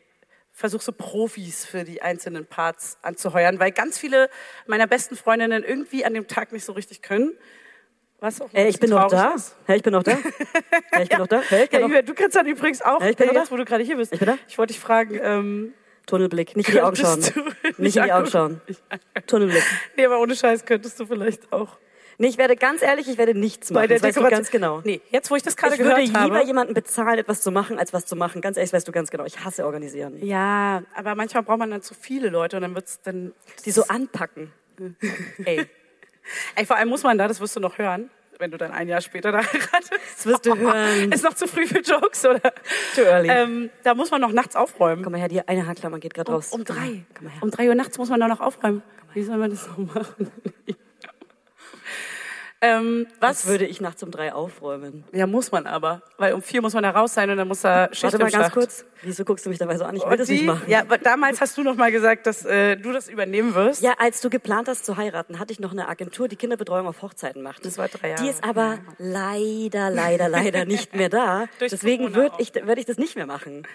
versuche so Profis für die einzelnen Parts anzuheuern, weil ganz viele meiner besten Freundinnen irgendwie an dem Tag nicht so richtig können. Was auch Äh, ich bin noch da. Hey, ich bin noch da. Hey, ich bin noch da. Hey, ich bin noch du kannst dann übrigens auch, Ja, ich bin noch jetzt da. wo du gerade hier bist. Ich bin da. Ich wollte dich fragen, ähm, Tunnelblick. Nicht in die Augen schauen. du Nicht in die Augen schauen. Tunnelblick. Nee, aber ohne Scheiß könntest du vielleicht auch. Nee, ich werde ganz ehrlich, ich werde nichts machen. Das weißt du ganz genau. Nee, jetzt wo ich das gerade Ich würde gehört lieber habe. jemanden bezahlen, etwas zu machen, als was zu machen. Ganz ehrlich, weißt du ganz genau. Ich hasse organisieren. Ja, aber manchmal braucht man dann zu viele Leute und dann wird's dann. Die so anpacken. Ey. Ey, vor allem muss man da, das wirst du noch hören, wenn du dann ein Jahr später da heiratest. Das wirst du hören. Ist noch zu früh für Jokes, oder? Too early. Ähm, da muss man noch nachts aufräumen. Komm mal her, die eine Haarklammer geht gerade Um, raus. um drei. Komm mal her. Um drei Uhr nachts muss man da noch aufräumen. Wie soll man das noch machen? Ähm, was? Was würde ich nachts um drei aufräumen? Ja, muss man aber. Weil um vier muss man da raus sein und dann muss da Schicht Warte mal ganz Schacht. kurz. Wieso guckst du mich dabei so an? Ich will das die, nicht machen. Ja, aber damals hast du noch mal gesagt, dass äh, du das übernehmen wirst. Ja, als du geplant hast zu heiraten, hatte ich noch eine Agentur, die Kinderbetreuung auf Hochzeiten macht. Das war drei Jahre. Die ist aber leider, leider, leider nicht mehr da. Deswegen würde ich, würd ich das nicht mehr machen.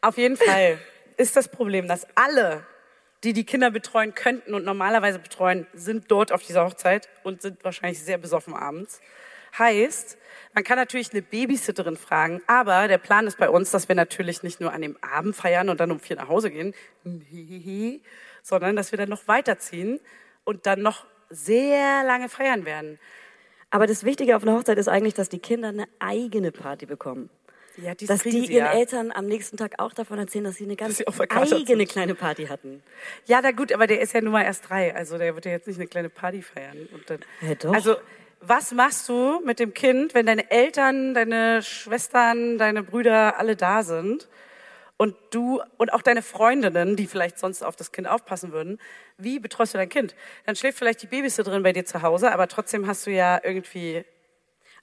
Auf jeden Fall ist das Problem, dass alle, die die Kinder betreuen könnten und normalerweise betreuen, sind dort auf dieser Hochzeit und sind wahrscheinlich sehr besoffen abends. Heißt, man kann natürlich eine Babysitterin fragen, aber der Plan ist bei uns, dass wir natürlich nicht nur an dem Abend feiern und dann um vier nach Hause gehen, sondern dass wir dann noch weiterziehen und dann noch sehr lange feiern werden. Aber das Wichtige auf einer Hochzeit ist eigentlich, dass die Kinder eine eigene Party bekommen. Ja, die Dass die ihren ja. Eltern am nächsten Tag auch davon erzählen, dass sie eine ganz eigene kleine Party hatten. Ja, na gut, aber der ist ja nun mal erst drei. Also der wird ja jetzt nicht eine kleine Party feiern. Dann, Ja, doch. Also was machst du mit dem Kind, wenn deine Eltern, deine Schwestern, deine Brüder alle da sind und du und auch deine Freundinnen, die vielleicht sonst auf das Kind aufpassen würden, wie betreust du dein Kind? Dann schläft vielleicht die Babysitterin bei dir zu Hause, aber trotzdem hast du ja irgendwie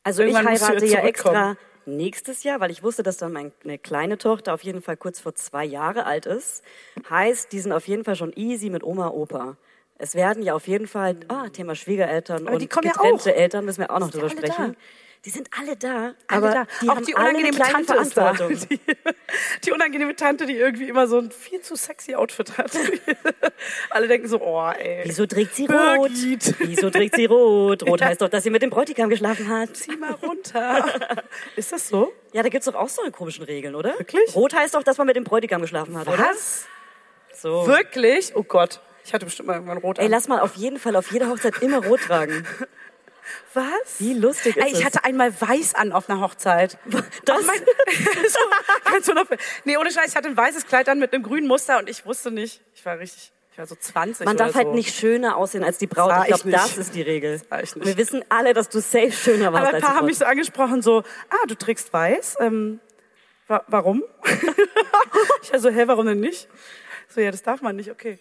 Also ich Irgendwann heirate ja extra. Nächstes Jahr, weil ich wusste, dass dann meine kleine Tochter auf jeden Fall kurz vor zwei Jahre alt ist. Heißt, die sind auf jeden Fall schon easy mit Oma, Opa. Es werden ja auf jeden Fall, ah, Thema Schwiegereltern Aber und ja getrennte auch. Eltern müssen wir auch noch drüber ja sprechen. da. Die sind alle da, Alle aber da. die auch die unangenehme Tante ist da. Die, die unangenehme Tante, die irgendwie immer so ein viel zu sexy Outfit hat. alle denken so, oh, ey. Wieso trägt sie rot? Birgit. Wieso trägt sie rot? Rot heißt doch, dass sie mit dem Bräutigam geschlafen hat. Zieh mal runter. ist das so? Ja, da gibt's doch auch so eine komischen Regeln, oder? Wirklich? Rot heißt doch, dass man mit dem Bräutigam geschlafen hat, oder? Was? So. Wirklich? Oh Gott. Ich hatte bestimmt mal irgendwann rot Ey, an. lass mal auf jeden Fall auf jeder Hochzeit immer rot tragen. Was? Wie lustig ist Ey, ich es? hatte einmal weiß an auf einer Hochzeit. Das? Auf mein, so, unauffällig. nee, ohne Scheiß, ich hatte ein weißes Kleid an mit einem grünen Muster und ich wusste nicht, ich war richtig, ich war so 20 Man darf halt so. nicht schöner aussehen als die Braut. War Ich glaube, ich das ist die Regel. war ich. Wir wissen alle, dass du safe schöner warst Aber ein paar haben mich so angesprochen, so, ah, du trägst weiß, ähm, wa warum? ich also, hä, warum denn nicht? So, ja, das darf man nicht, okay.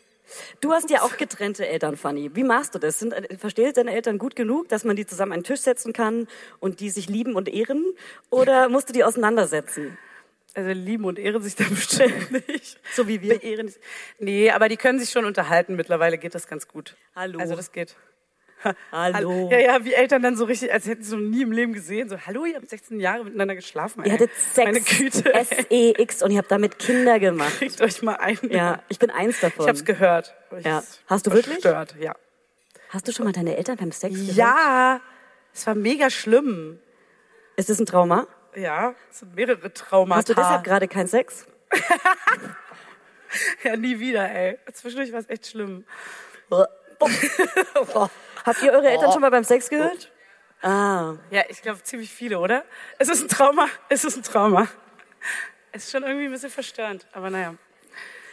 Du hast ja auch getrennte Eltern, Fanny. Wie machst du das? Sind, äh, verstehst deine Eltern gut genug, dass man die zusammen an den Tisch setzen kann und die sich lieben und ehren? Oder musst du die auseinandersetzen? Also lieben und ehren sich da bestimmt nicht. So wie wir. Beehren Nee, aber die können sich schon unterhalten. Mittlerweile geht das ganz gut. Hallo. Also das geht. Hallo. Ja, ja, wie Eltern dann so richtig, als hätten sie so nie im Leben gesehen. So, hallo, ihr habt 16 Jahre miteinander geschlafen. Ihr ey. hattet Meine Sex, Güte. ey. S-E-X und ihr habt damit Kinder gemacht. Kriegt euch mal ein. Ja, ich bin eins davon. Ich hab's gehört. Ich Ja. Hast du wirklich? Verstört, ja. Hast du schon mal deine Eltern beim Sex gehört? Ja, es war mega schlimm. Ist das ein Trauma? Ja, es sind mehrere Traumata. Hast du deshalb gerade keinen Sex? Ja, nie wieder, ey. Zwischendurch war es echt schlimm. Habt ihr eure Eltern schon mal beim Sex gehört? Ah, Ja, ich glaube ziemlich viele, oder? Es ist ein Trauma. Es ist ein Trauma. Es ist schon irgendwie ein bisschen verstörend, aber naja.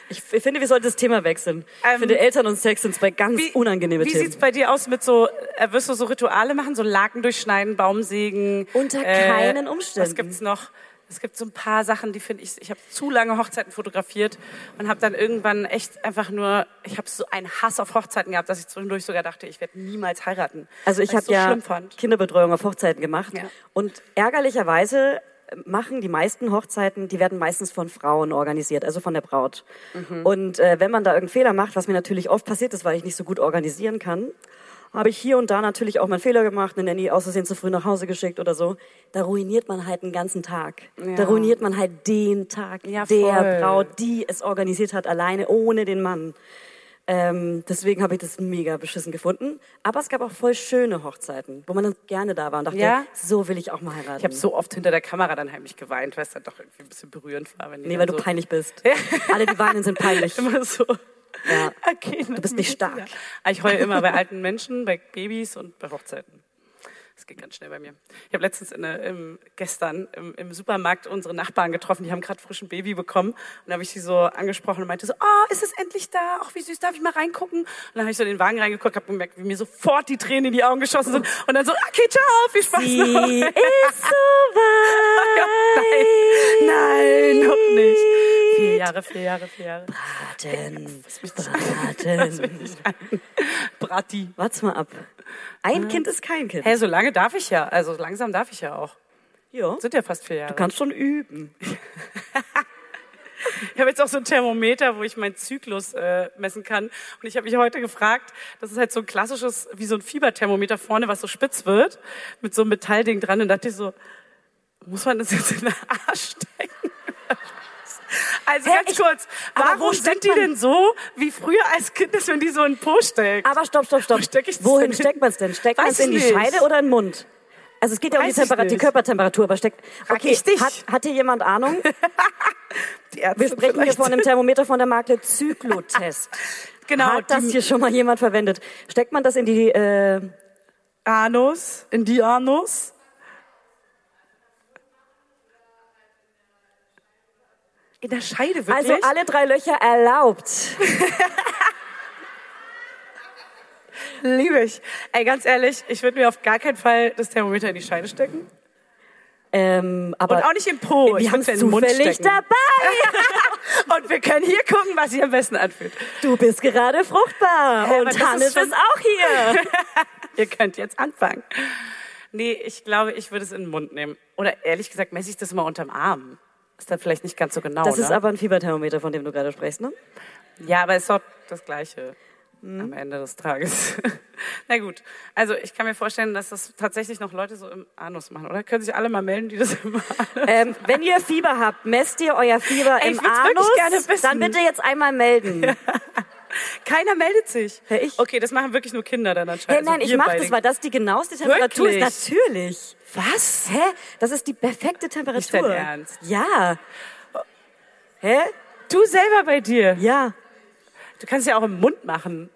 ich f- finde, wir sollten das Thema wechseln. ich Ähm, finde, Eltern und Sex sind zwei ganz unangenehme wie Themen. sieht's bei dir aus mit so, äh, wirst du so Rituale machen, so Laken durchschneiden, Baumsägen? Unter Äh, keinen Umständen. Was gibt's noch? Es gibt so ein paar Sachen, die finde ich, ich habe zu lange Hochzeiten fotografiert und habe dann irgendwann echt einfach nur, ich habe so einen Hass auf Hochzeiten gehabt, dass ich zwischendurch sogar dachte, ich werde niemals heiraten. Also ich habe so ja. Kinderbetreuung auf Hochzeiten gemacht Ja. und ärgerlicherweise machen die meisten Hochzeiten, die werden meistens von Frauen organisiert, also von der Braut. Mhm. Und äh, wenn man da irgendeinen Fehler macht, was mir natürlich oft passiert ist, weil ich nicht so gut organisieren kann, habe ich hier und da natürlich auch mal einen Fehler gemacht, eine Nanny aus Versehen zu früh nach Hause geschickt oder so. Da ruiniert man halt einen ganzen Tag. Ja. Da ruiniert man halt den Tag Ja, der. Braut, die es organisiert hat, alleine ohne den Mann. Ähm, deswegen habe ich das mega beschissen gefunden. Aber es gab auch voll schöne Hochzeiten, wo man dann gerne da war und dachte, Ja? so will ich auch mal heiraten. Ich habe so oft hinter der Kamera dann heimlich geweint, weil es dann doch irgendwie ein bisschen berührend war. Wenn nee, weil du so peinlich bist. Alle, die weinen, sind peinlich. immer so. Ja. Okay, du bist nicht stark. Ich heule immer bei alten Menschen, bei Babys und bei Hochzeiten. Das geht ganz schnell bei mir. Ich habe letztens in, im, gestern im, im Supermarkt unsere Nachbarn getroffen, die haben gerade frisch ein Baby bekommen. Und da habe ich sie so angesprochen und meinte so, oh, ist es endlich da? Ach, wie süß, darf ich mal reingucken? Und dann habe ich so in den Wagen reingeguckt, habe gemerkt, wie mir sofort die Tränen in die Augen geschossen sind. Und dann so, okay, ciao, viel Spaß Sie noch. ist so Ja, weit. nein, nein, noch nicht. Vier Jahre, vier Jahre, vier Jahre. Braten, braten. Brati. Warte mal ab. Ein Kind ist kein Kind. Hä, so lange darf ich ja. Also langsam darf ich ja auch. Ja. Sind ja fast vier Jahre. Du kannst schon üben. Ich habe jetzt auch so ein Thermometer, wo ich meinen Zyklus äh, messen kann. Und ich habe mich heute gefragt, das ist halt so ein klassisches, wie so ein Fieberthermometer vorne, was so spitz wird, mit so einem Metallding dran. Und dachte ich so, muss man das jetzt in den Arsch stecken? Also Hä, ganz ich- kurz, warum steckt sind die denn so, wie früher als Kind ist, wenn die so in den Po steckt? Aber stopp, stopp, stopp. Wo steck Wohin steckt man es denn? Steckt man Weiß es in die ich nicht. Scheide oder in den Mund? Also es geht ja um die, Weiß ich Temperat die. Körpertemperatur, aber steckt. Okay. Hat, hat hier jemand Ahnung? Wir sprechen hier vielleicht. von einem Thermometer von der Marke Zyklotest. Genau, Hat das hier schon mal jemand verwendet? Steckt man das in die äh, Anus, in die Anus. In der Scheide wirklich? Also alle drei Löcher erlaubt. Liebe ich. Ey, ganz ehrlich, ich würde mir auf gar keinen Fall das Thermometer in die Scheide stecken. Ähm, aber Und auch nicht im Po. Ich wir haben es zufällig dabei. Und wir können hier gucken, was sich am besten anfühlt. Du bist gerade fruchtbar aber und Hannes ist schon- ist auch hier. Ihr könnt jetzt anfangen. Nee, ich glaube, ich würde es in den Mund nehmen. Oder ehrlich gesagt, messe ich das mal unterm Arm. Ist dann vielleicht nicht ganz so genau, Das ne? ist aber ein Fieberthermometer, von dem du gerade sprichst, ne? Ja, aber ist doch das Gleiche. am Ende des Tages. Na gut, also ich kann mir vorstellen, dass das tatsächlich noch Leute so im Anus machen, oder? Können sich alle mal melden, die das im Anus Ähm, wenn ihr Fieber habt, messt ihr euer Fieber Ey, im Anus, gerne wissen. dann bitte jetzt einmal melden. Keiner meldet sich. Ja, ich. Okay, das machen wirklich nur Kinder dann Hey, anscheinend. nein, Also ich wir mach beide. das, weil das die genaueste Temperatur Wirklich? ist. Natürlich. Was? Hä? Das ist die perfekte Temperatur. Dein Ernst? Ja. Hä? Du selber bei dir. Ja. Du kannst ja auch im Mund machen.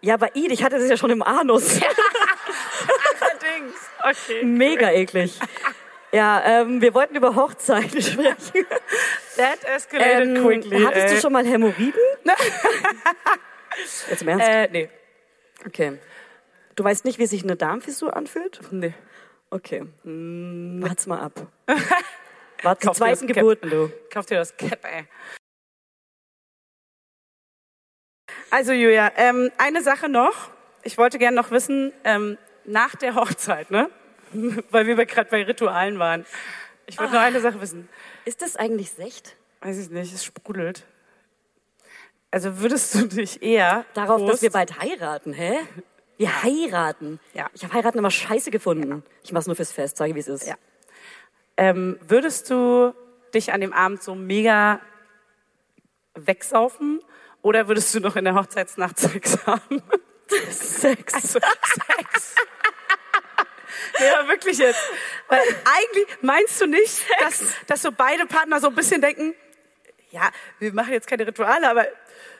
Ja, aber Id, ich hatte das ja schon im Anus. Allerdings. Okay. Mega eklig. Ja, ähm, wir wollten über Hochzeiten sprechen. That escalated Ähm, quickly. hattest ey. du schon mal Hämorrhoiden? Jetzt im Ernst? Äh, nee. Okay. Du weißt nicht, wie sich eine Darmfissur anfühlt? Nee. Okay. Wart's mal ab. Warte, dir zweiten. Geburten, du. Kauf dir das Cap, ey. Also Julia, ähm, eine Sache noch. Ich wollte gerne noch wissen, ähm, nach der Hochzeit, ne? Weil wir gerade bei Ritualen waren. Ich wollte noch eine Sache wissen. Ist das eigentlich Secht? Weiß ich nicht, es sprudelt. Also würdest du dich eher Darauf, dass Prost, wir bald heiraten, hä? Wir heiraten. Ja. Ich habe heiraten immer scheiße gefunden. Ich mach's nur fürs Fest, sage wie es ist. Ja. ähm, würdest du dich an dem Abend so mega wegsaufen oder würdest du noch in der Hochzeitsnacht Sex haben? Sex. Also, Sex. Ja, wirklich jetzt. Weil eigentlich meinst du nicht, dass, dass so beide Partner so ein bisschen denken, ja, wir machen jetzt keine Rituale, aber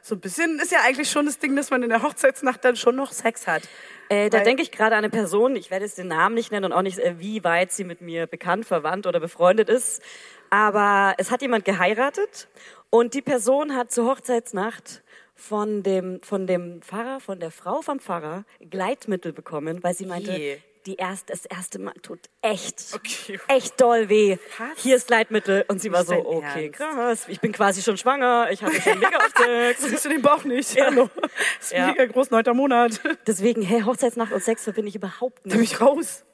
so ein bisschen ist ja eigentlich schon das Ding, dass man in der Hochzeitsnacht dann schon noch Sex hat. Äh, da denke ich gerade an eine Person, ich werde jetzt den Namen nicht nennen und auch nicht, äh, wie weit sie mit mir bekannt, verwandt oder befreundet ist. Aber es hat jemand geheiratet und die Person hat zur Hochzeitsnacht von dem, von dem Pfarrer, von der Frau vom Pfarrer Gleitmittel bekommen, weil sie meinte, Je. Die erste, das erste Mal tut echt, Okay. echt doll weh. Was? Hier ist Gleitmittel. Und sie war so, okay, Ernst. krass, ich bin quasi schon schwanger, ich hatte schon mega oft Sex. Siehst du den Bauch nicht? Hallo. Ist Ja. mega groß, neunter Monat. Deswegen, hey, Hochzeitsnacht und Sex verbinde ich überhaupt nicht. mich raus.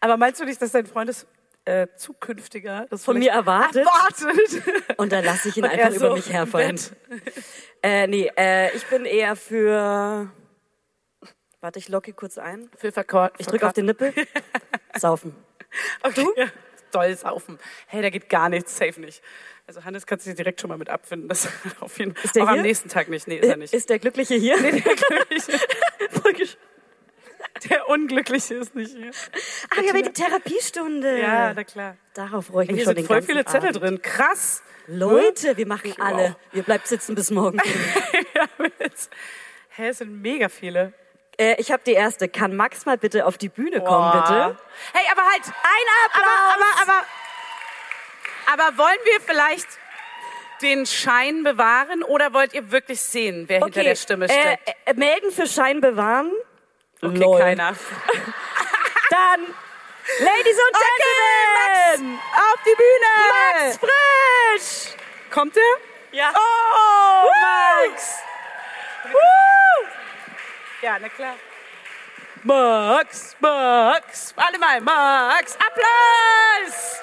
Aber meinst du nicht, dass dein Freundes äh, zukünftiger das Von mir erwartet? erwartet? Und dann lasse ich ihn Und einfach so über mich herfallen. Äh, nee, äh, ich bin eher für. Warte, ich locke kurz ein. Für Verkor Ich drücke auf den Nippel. Saufen. Okay. Du? Ja. Doll saufen. Hey, da geht gar nichts, safe nicht. Also Hannes kannst du dir direkt schon mal mit abfinden. Das auf jeden der Auch am hier? nächsten Tag nicht. Nee, ist er nicht. Ist der Glückliche hier? der Glückliche. Der Unglückliche ist nicht hier. Ach ja, aber die Therapiestunde. Ja, na klar. Darauf freue ich mich Hier schon sind den voll viele Zettel Abend. drin. Krass. Leute, wir machen Wow. alle. Wir bleiben sitzen bis morgen. Ja. Hä, es sind mega viele. Äh, ich habe die erste. Kann Max mal bitte auf die Bühne kommen, Boah. bitte? Hey, aber halt. Ein Aber, aber, aber, aber wollen wir vielleicht den Schein bewahren oder wollt ihr wirklich sehen, wer hinter der Stimme steckt? Äh, äh, melden für Schein bewahren. okay, lol. keiner. Dann, Ladies und Gentlemen, Auf die Bühne! Max Frisch. Kommt er? Ja. Oh, Max! Ja, na klar. Max, Max, alle mal, Max, Applaus!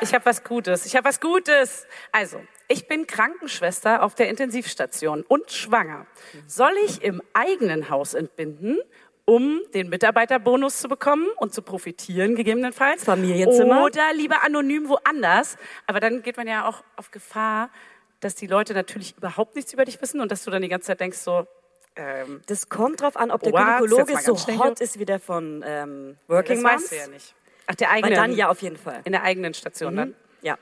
Ich habe was Gutes, ich habe was Gutes. Also, ich bin Krankenschwester auf der Intensivstation und schwanger. Soll ich im eigenen Haus entbinden, um den Mitarbeiterbonus zu bekommen und zu profitieren gegebenenfalls? Familienzimmer? Oder lieber anonym woanders. Aber dann geht man ja auch auf Gefahr, dass die Leute natürlich überhaupt nichts über dich wissen und dass du dann die ganze Zeit denkst so, ähm, Das kommt drauf an, ob der What? Gynäkologe so hot ist wie der von ähm, das Working Moms. weißt du ja nicht. Ach, der Weil eigene. dann ja auf jeden Fall. In der eigenen Station dann. Ja.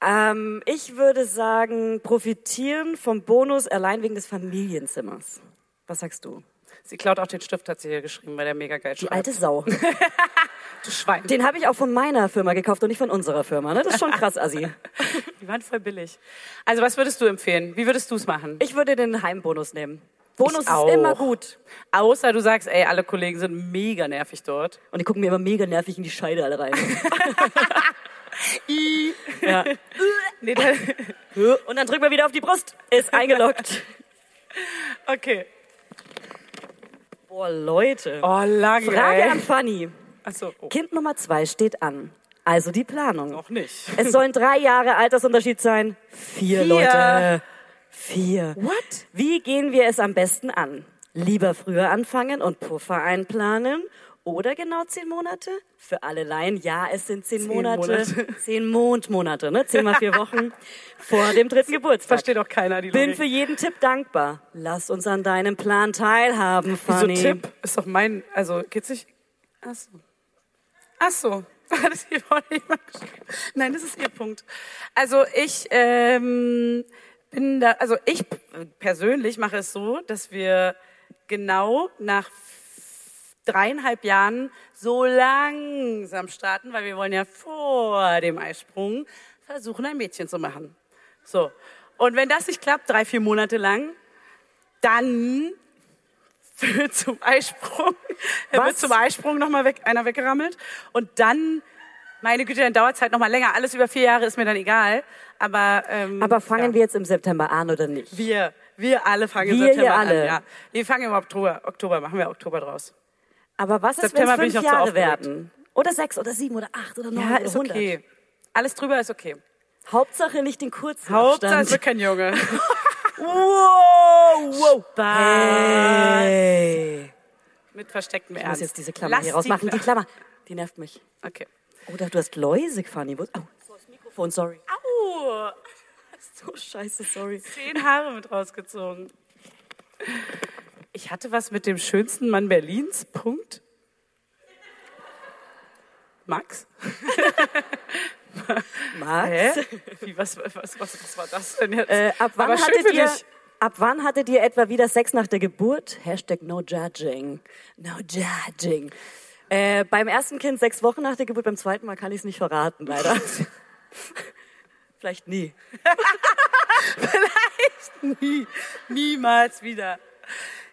Ähm, ich würde sagen, profitieren vom Bonus allein wegen des Familienzimmers. Was sagst du? Sie klaut auch den Stift, hat sie hier geschrieben, weil der mega geil Die schreibt. alte Sau. Du Schwein. Den habe ich auch von meiner Firma gekauft und nicht von unserer Firma. Ne? Das ist schon krass, Assi. Die waren voll billig. Also, was würdest du empfehlen? Wie würdest du es machen? Ich würde den Heimbonus nehmen. Bonus Ich auch. ist immer gut. Außer du sagst, ey, alle Kollegen sind mega nervig dort. Und die gucken mir immer mega nervig in die Scheide alle rein. ja. Nee, dann, Und dann drücken wir wieder auf die Brust. Ist eingeloggt. okay. Boah, Leute. Oh, lang, Frage ey. an Fanny. Achso, oh, Kind Nummer zwei steht an. Also die Planung. noch nicht. Es sollen drei Jahre Altersunterschied sein. Vier, Vier. Leute. vier. What? Wie gehen wir es am besten an? Lieber früher anfangen und Puffer einplanen oder genau zehn Monate? Für alle Laien, ja, es sind zehn, Zehn Monate, Monate. zehn Mondmonate, ne? Zehn mal vier Wochen vor dem dritten Geburtstag. Versteht doch keiner die Bin Logik. für jeden Tipp dankbar. Lass uns an deinem Plan teilhaben, Wieso Fanny. Tipp? Ist doch mein, also geht's nicht. Ach so. Ach so. Nein, das ist ihr Punkt. Also ich ähm, bin da, also ich persönlich mache es so, dass wir genau nach dreieinhalb Jahren so langsam starten, weil wir wollen ja vor dem Eisprung versuchen, ein Mädchen zu machen. So. Und wenn das nicht klappt, drei, vier Monate lang, dann wird zum Eisprung, er wird Was? zum Eisprung nochmal weg, einer weggerammelt. Und dann, meine Güte, dann dauert es halt nochmal länger. Alles über vier Jahre ist mir dann egal. Aber, ähm, Aber fangen ja. wir jetzt im September an oder nicht? Wir, wir alle fangen im Wir September hier alle. an. Ja. Wir fangen im Oktober. Oktober, machen wir Oktober draus. Aber was ist, wenn September es bin ich fünf Jahre aufgeregt. werden? Oder sechs oder sieben oder acht oder neun Ja, oder ist okay. Alles drüber ist okay. Hauptsache nicht den kurzen Hauptsache Abstand. wird kein Junge. Wow, wow. Spaß. Hey. Mit verstecktem Ich muss Ernst. jetzt diese Klammer Lass hier rausmachen. Die, Kla- Klammer, die nervt mich. Okay. Oder du hast Läuse, Fanny. Oh, so das Mikrofon, sorry. Au! So scheiße, sorry. Zehn Haare mit rausgezogen. Ich hatte was mit dem schönsten Mann Berlins. Punkt. Max? Max? Wie, was, was, was, was war das denn jetzt? Äh, ab, wann Aber hattet ihr, dich. ab wann hattet ihr etwa wieder Sex nach der Geburt? Hashtag no judging. No judging. Äh, beim ersten Kind sechs Wochen nach der Geburt, beim zweiten Mal kann ich es nicht verraten, leider. Vielleicht nie. Nie, niemals wieder.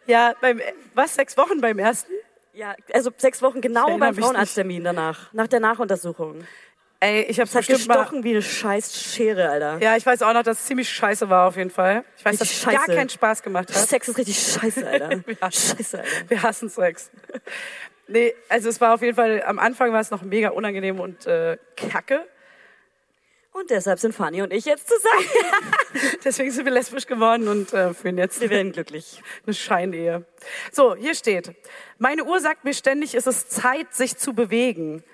Ja, beim, was, sechs Wochen beim ersten? Ja, also sechs Wochen genau beim Frauenarzttermin danach, nach der Nachuntersuchung. Ey, ich hab's Es hat bestimmt mal... gestochen wie eine scheiß Schere, Alter. Ja, ich weiß auch noch, dass es ziemlich scheiße war auf jeden Fall. Ich weiß, dass es gar keinen Spaß gemacht hat. Sex ist richtig scheiße, Alter. Ja. Scheiße, Alter. Wir hassen Sex. Nee, also es war auf jeden Fall, am Anfang war es noch mega unangenehm und äh, kacke. Und deshalb sind Fanny und ich jetzt zusammen. Deswegen sind wir lesbisch geworden und äh, führen jetzt Wir werden glücklich. eine Scheinehe. So, hier steht, meine Uhr sagt mir ständig, es ist Zeit, sich zu bewegen.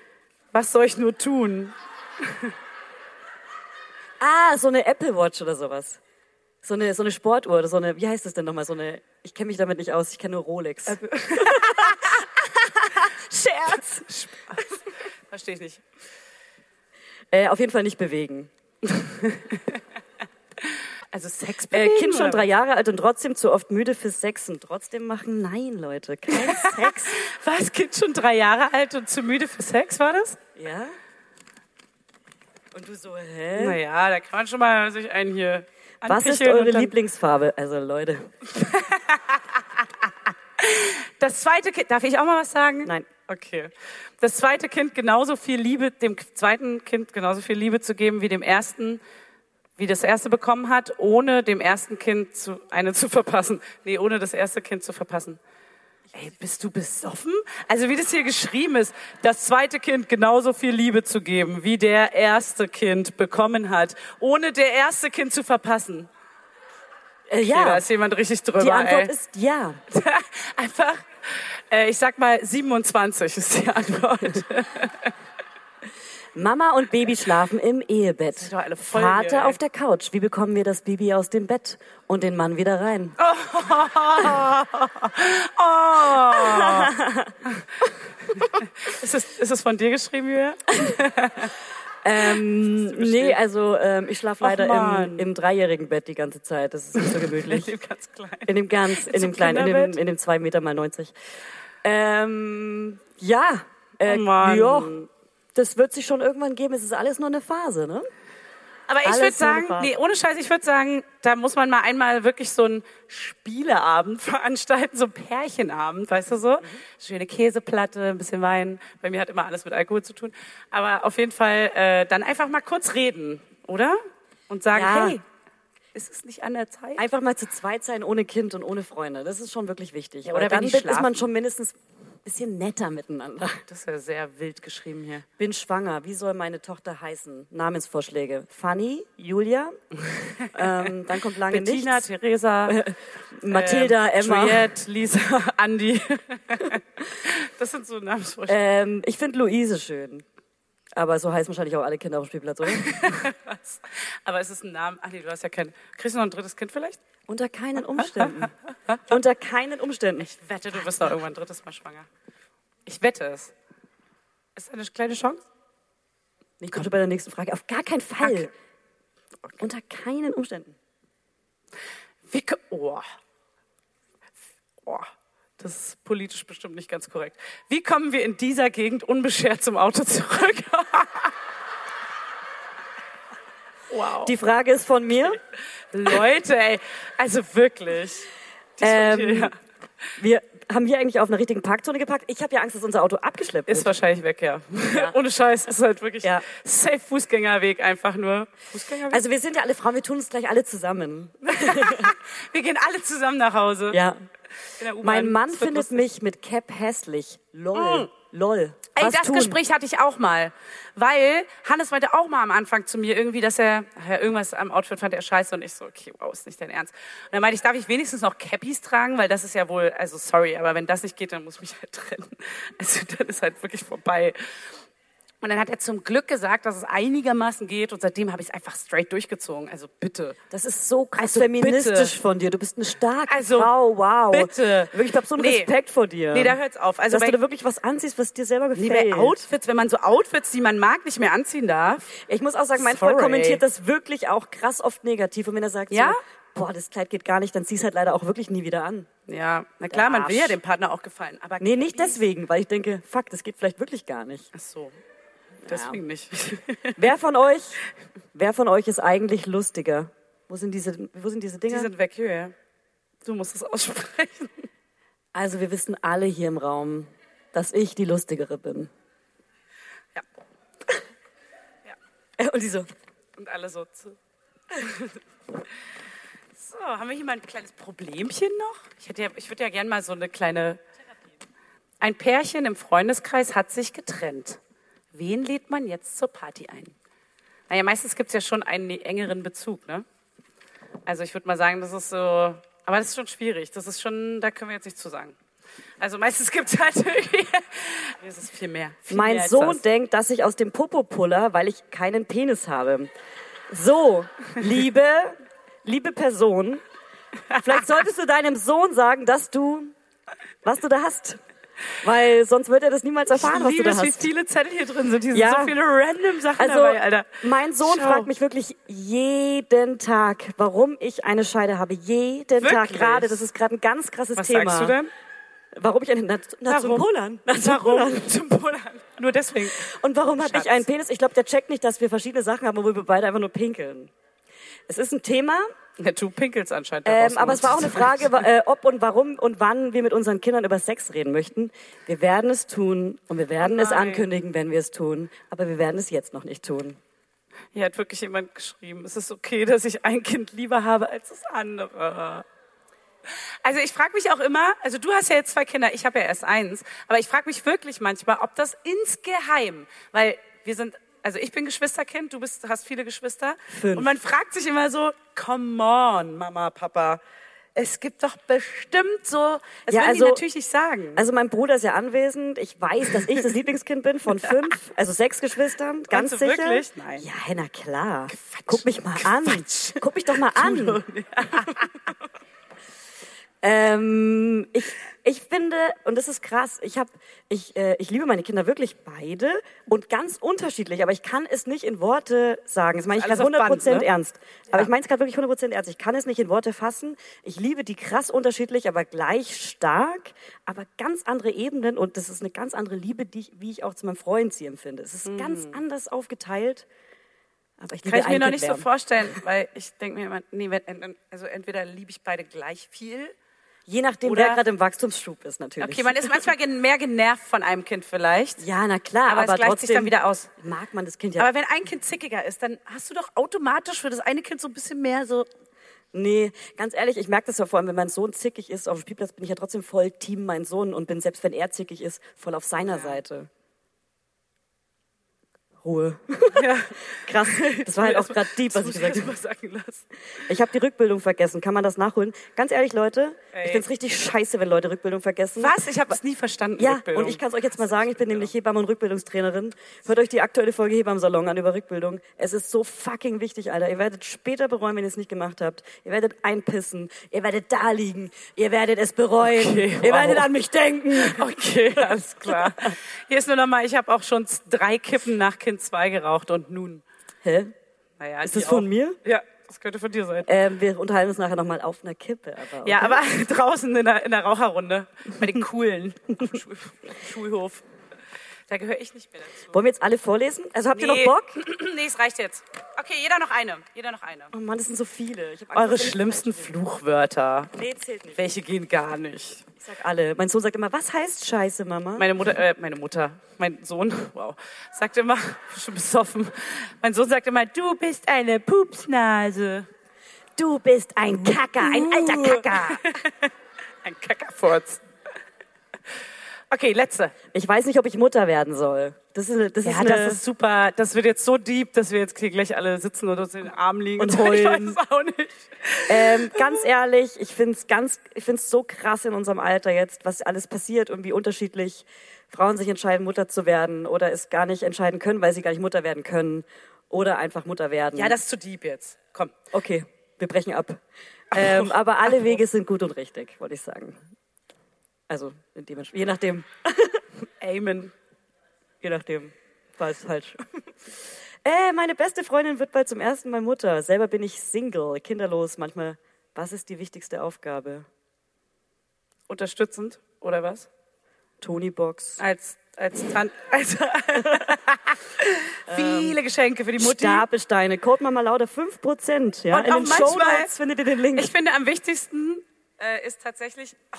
Was soll ich nur tun? Ah, so eine Apple Watch oder sowas. So eine, so eine Sportuhr oder so eine, wie heißt das denn nochmal? So eine, ich kenne mich damit nicht aus, ich kenne nur Rolex. Scherz! Verstehe ich nicht. Äh, auf jeden Fall nicht bewegen. Also Sex Äh, bewegen, kind schon drei Jahre alt und trotzdem zu oft müde für Sex und trotzdem machen? Nein, Leute, kein Sex. Was, Kind schon drei Jahre alt und zu müde für Sex, war das? Ja? Und du so, hä? Naja, da kann man schon mal sich einen hier Was ist eure Lieblingsfarbe? Also Leute, Das zweite Kind, darf ich auch mal was sagen? nein. Okay. Das zweite Kind genauso viel Liebe, dem zweiten Kind genauso viel Liebe zu geben wie dem ersten, wie das erste bekommen hat, ohne dem ersten Kind zu, eine zu verpassen. Nee, ohne das erste Kind zu verpassen. Ey, bist du besoffen? Also wie das hier geschrieben ist, das zweite Kind genauso viel Liebe zu geben, wie der erste Kind bekommen hat, ohne der erste Kind zu verpassen. Äh, Okay, da ja, ist jemand richtig drüber. die Antwort ey. ist ja. Einfach, äh, ich sag mal 27 ist die Antwort. Mama und Baby schlafen im Ehebett. Vater hier, auf der Couch. Wie bekommen wir das Baby aus dem Bett und den Mann wieder rein? Ist es, ist es von dir geschrieben, Julia? Ähm, nee, also ähm, ich schlafe leider im, im dreijährigen Bett die ganze Zeit. Das ist nicht so gemütlich. Ganz klein. In dem ganz, in Zum dem kleinen, in dem, in dem zwei Meter mal 90. Ähm, ja, äh, Oh ja, das wird sich schon irgendwann geben. Es ist alles nur eine Phase, ne? Aber ich würde sagen, nee, ohne Scheiß, ich würde sagen, da muss man mal einmal wirklich so einen Spieleabend veranstalten, so einen Pärchenabend, weißt du so? Schöne Käseplatte, ein bisschen Wein. Bei mir hat immer alles mit Alkohol zu tun. Aber auf jeden Fall äh, dann einfach mal kurz reden, oder? Und sagen, Ja. hey, ist es nicht an der Zeit? Einfach mal zu zweit sein, ohne Kind und ohne Freunde. Das ist schon wirklich wichtig. Ja, oder wenn dann ist man schon mindestens bisschen netter miteinander. Das ist ja sehr wild geschrieben hier. Bin schwanger. Wie soll meine Tochter heißen? Namensvorschläge. Fanny, Julia. ähm, dann kommt lange Bettina, nichts. Theresa, Mathilda, ähm, Emma. Juliette, Lisa, Andi. das sind so Namensvorschläge. Ähm, ich finde Luise schön. Aber so heißen wahrscheinlich auch alle Kinder auf dem Spielplatz, oder? Aber es ist ein Name. Ach nee, du hast ja kein. Kriegst du noch ein drittes Kind vielleicht? Unter keinen Umständen. Unter keinen Umständen. Ich wette, du wirst noch irgendwann ein drittes Mal schwanger. Ich wette es. Ist eine kleine Chance? Ich komme bei der nächsten Frage. Auf gar keinen Fall. Unter keinen Umständen. Wie, oh. oh. Das ist politisch bestimmt nicht ganz korrekt. Wie kommen wir in dieser Gegend unbeschert zum Auto zurück? wow. Die Frage ist von mir. Leute, ey. Also wirklich. Ist Ähm, ja. Wir haben hier eigentlich auf einer richtigen Parkzone gepackt. Ich habe ja Angst, dass unser Auto abgeschleppt Ist wird. wahrscheinlich weg, ja. Ohne Scheiß. Ist halt wirklich Ja. safe Fußgängerweg einfach nur. Fußgängerweg? Also wir sind ja alle Frauen, wir tun es gleich alle zusammen. wir gehen alle zusammen nach Hause. Ja. Mein Mann findet mich mit Cap hässlich. Lol. Lol. Ey, Was das tun? Gespräch hatte ich auch mal. Weil Hannes meinte auch mal am Anfang zu mir irgendwie, dass er, ja, irgendwas am Outfit fand er scheiße und ich so, okay, wow, ist nicht dein Ernst. Und dann meinte ich, darf ich wenigstens noch Cappies tragen, weil das ist ja wohl, also sorry, aber wenn das nicht geht, dann muss ich mich halt trennen. Also dann ist halt wirklich vorbei. Und dann hat er zum Glück gesagt, dass es einigermaßen geht und seitdem habe ich es einfach straight durchgezogen. Also bitte. Das ist so krass Also feministisch bitte. von dir. Du bist eine starke Also Frau. Wow. bitte. Wirklich, ich habe so einen Nee. Respekt vor dir. Nee, da hört's auf. Also dass du da wirklich was anziehst, was dir selber Nee, gefällt. bei Outfits, wenn man so Outfits, die man mag, nicht mehr anziehen darf. Ich muss auch sagen, mein Sorry. Freund kommentiert das wirklich auch krass oft negativ. Und wenn er sagt, Ja? so, boah, das Kleid geht gar nicht, dann zieh's halt leider auch wirklich nie wieder an. Ja, na klar, man will ja dem Partner auch gefallen. Aber Nee, nicht deswegen, weil ich denke, fuck, das geht vielleicht wirklich gar nicht. Ach so. Deswegen nicht. Wer von euch, wer von euch ist eigentlich lustiger? Wo sind diese, wo sind diese Die Dinger? sind weg, hier. Du musst es aussprechen. Also wir wissen alle hier im Raum, dass ich die lustigere bin. Ja. Und die so, Und alle so zu. So, haben wir hier mal ein kleines Problemchen noch? Ich, hätte ja, ich würde ja gerne mal so eine kleine. Ein Pärchen im Freundeskreis hat sich getrennt. Wen lädt man jetzt zur Party ein? Naja, meistens gibt es ja schon einen engeren Bezug, ne? Also ich würde mal sagen, das ist so. Aber das ist schon schwierig. Das ist schon, da können wir jetzt nichts zu sagen. Also meistens gibt es halt irgendwie. Es ist viel mehr. Viel mein mehr Sohn das. denkt, dass ich aus dem Popo puller, weil ich keinen Penis habe. So, liebe, liebe Person, vielleicht solltest du deinem Sohn sagen, dass du, was du da hast. Weil sonst wird er das niemals erfahren, was du da es, wie hast. viele Zettel hier drin sind. Hier Ja. sind so viele random Sachen Also, dabei, Alter. mein Sohn Schau. fragt mich wirklich jeden Tag, warum ich eine Scheide habe. Jeden Tag Wirklich? gerade. Das ist gerade ein ganz krasses Was Thema. sagst du denn? Warum ich eine, na, na zum Warum? Pullern. Na, zum. Warum? Zum Pullern. Nur deswegen. Und warum habe ich einen Penis? Ich glaube, der checkt nicht, dass wir verschiedene Sachen haben, wo wir beide einfach nur pinkeln. Es ist ein Thema, Ja, du pinkelst anscheinend ähm, aber es war auch eine Frage, äh, ob und warum und wann wir mit unseren Kindern über Sex reden möchten. Wir werden es tun und wir werden Oh es ankündigen, wenn wir es tun. Aber wir werden es jetzt noch nicht tun. Hier hat wirklich jemand geschrieben, es ist okay, dass ich ein Kind lieber habe als das andere. Also ich frage mich auch immer, also du hast ja jetzt zwei Kinder, ich habe ja erst eins, aber ich frage mich wirklich manchmal, ob das insgeheim, weil wir sind, also ich bin Geschwisterkind, du bist, hast viele Geschwister Fünf. und man fragt sich immer so, come on, Mama, Papa, es gibt doch bestimmt so, das Ja, werden also- die natürlich nicht sagen. Also mein Bruder ist ja anwesend. Ich weiß, dass ich das Lieblingskind bin von fünf, also sechs Geschwistern, ganz sicher. wirklich? Nein. Ja, na klar. Guck mich mal an. Guck mich doch mal an. Ähm, ich, ich finde, und das ist krass, ich, hab, ich, äh, ich liebe meine Kinder wirklich beide und ganz unterschiedlich, aber ich kann es nicht in Worte sagen. Das meine ich gerade auf 100% Band, ne? ernst. Aber Ja. ich meine es gerade wirklich 100% ernst. Ich kann es nicht in Worte fassen. Ich liebe die krass unterschiedlich, aber gleich stark, aber ganz andere Ebenen und das ist eine ganz andere Liebe, die ich, wie ich auch zu meinem Freund sie empfinde. Es ist ganz anders aufgeteilt. Aber ich liebe Kann ich mir noch nicht so mehr. vorstellen, weil ich denke mir immer, nee, also entweder liebe ich beide gleich viel. Je nachdem, Oder- wer gerade im Wachstumsschub ist, natürlich. Okay, man ist manchmal mehr genervt von einem Kind vielleicht. Ja, na klar, Aber aber, es gleicht sich dann wieder aus. Mag man das Kind ja. Aber wenn ein Kind zickiger ist, dann hast du doch automatisch für das eine Kind so ein bisschen mehr so, Nee, ganz ehrlich, ich merke das ja vor allem, wenn mein Sohn zickig ist auf dem Spielplatz, bin ich ja trotzdem voll Team mein Sohn und bin, selbst wenn er zickig ist, voll auf seiner Seite. Ruhe. Ja. Krass. Das war halt auch gerade deep, was ich gesagt habe. lassen. Ich habe die Rückbildung vergessen. Kann man das nachholen? Ganz ehrlich, Leute, Ey. ich find's richtig scheiße, wenn Leute Rückbildung vergessen. Was? Ich habe es nie verstanden. Ja, Rückbildung. und ich kann es euch jetzt mal sagen, ich bin nämlich Hebamme und Rückbildungstrainerin. Hört euch die aktuelle Folge Hebammensalon an über Rückbildung. Es ist so fucking wichtig, Alter. Ihr werdet später bereuen, wenn ihr es nicht gemacht habt. Ihr werdet einpissen. Ihr werdet da liegen. Ihr werdet es bereuen. Okay, Ihr wow. werdet an mich denken. Okay, alles klar. Hier ist nur noch mal, ich habe auch schon drei Kippen nach Kind 2 geraucht und nun. Hä? Naja, Ist das von auch. mir? Ja, das könnte von dir sein. Ähm, wir unterhalten uns nachher nochmal auf einer Kippe. Aber Ja, aber draußen in der, in der Raucherrunde. Bei den Coolen. Auf dem Schulhof. Da gehöre ich nicht mehr dazu. Wollen wir jetzt alle vorlesen? Also habt ihr noch Nee. Bock? nee, es reicht jetzt. Okay, jeder noch eine. Jeder noch eine. Oh Mann, das sind so viele. Ich hab Angst, Eure schlimmsten. Fluchwörter. Nee, zählt nicht. Welche gehen gar nicht? Ich sag alle. Mein Sohn sagt immer, was heißt Scheiße, Mama? Meine Mutter, äh, meine Mutter, mein Sohn, wow, sagt immer, schon besoffen. Mein Sohn sagt immer, du bist eine Pupsnase. Du bist ein Kacker, ein alter Kacker. Ein Kackerfurz. Okay, letzte. Ich weiß nicht, ob ich Mutter werden soll. Das ist, das ist Ja, eine, das ist super. Das wird jetzt so deep, dass wir jetzt hier gleich alle sitzen und uns in den Armen liegen Und Ich heulen. weiß auch nicht. ähm, ganz ehrlich, ich find's ganz, ich find's so krass in unserem Alter jetzt, was alles passiert und wie unterschiedlich Frauen sich entscheiden, Mutter zu werden oder es gar nicht entscheiden können, weil sie gar nicht Mutter werden können oder einfach Mutter werden. Ja, das ist zu deep jetzt. Komm. okay, wir brechen ab. Ähm, aber alle Wege sind gut und richtig, wollte ich sagen. Also, je nachdem. Amen. Je nachdem. Es falsch. äh, meine beste Freundin wird bald zum ersten Mal Mutter. Selber bin ich Single, kinderlos. Manchmal, was ist die wichtigste Aufgabe? Unterstützend, oder was? Tony Box. Als, als, Tan als Viele Geschenke für die Mutti. Stapelsteine. Code Mama Lauda 5%. Ja? Und In auch den manchmal- findet ihr den Link. Ich finde, am wichtigsten äh, ist tatsächlich. Oh,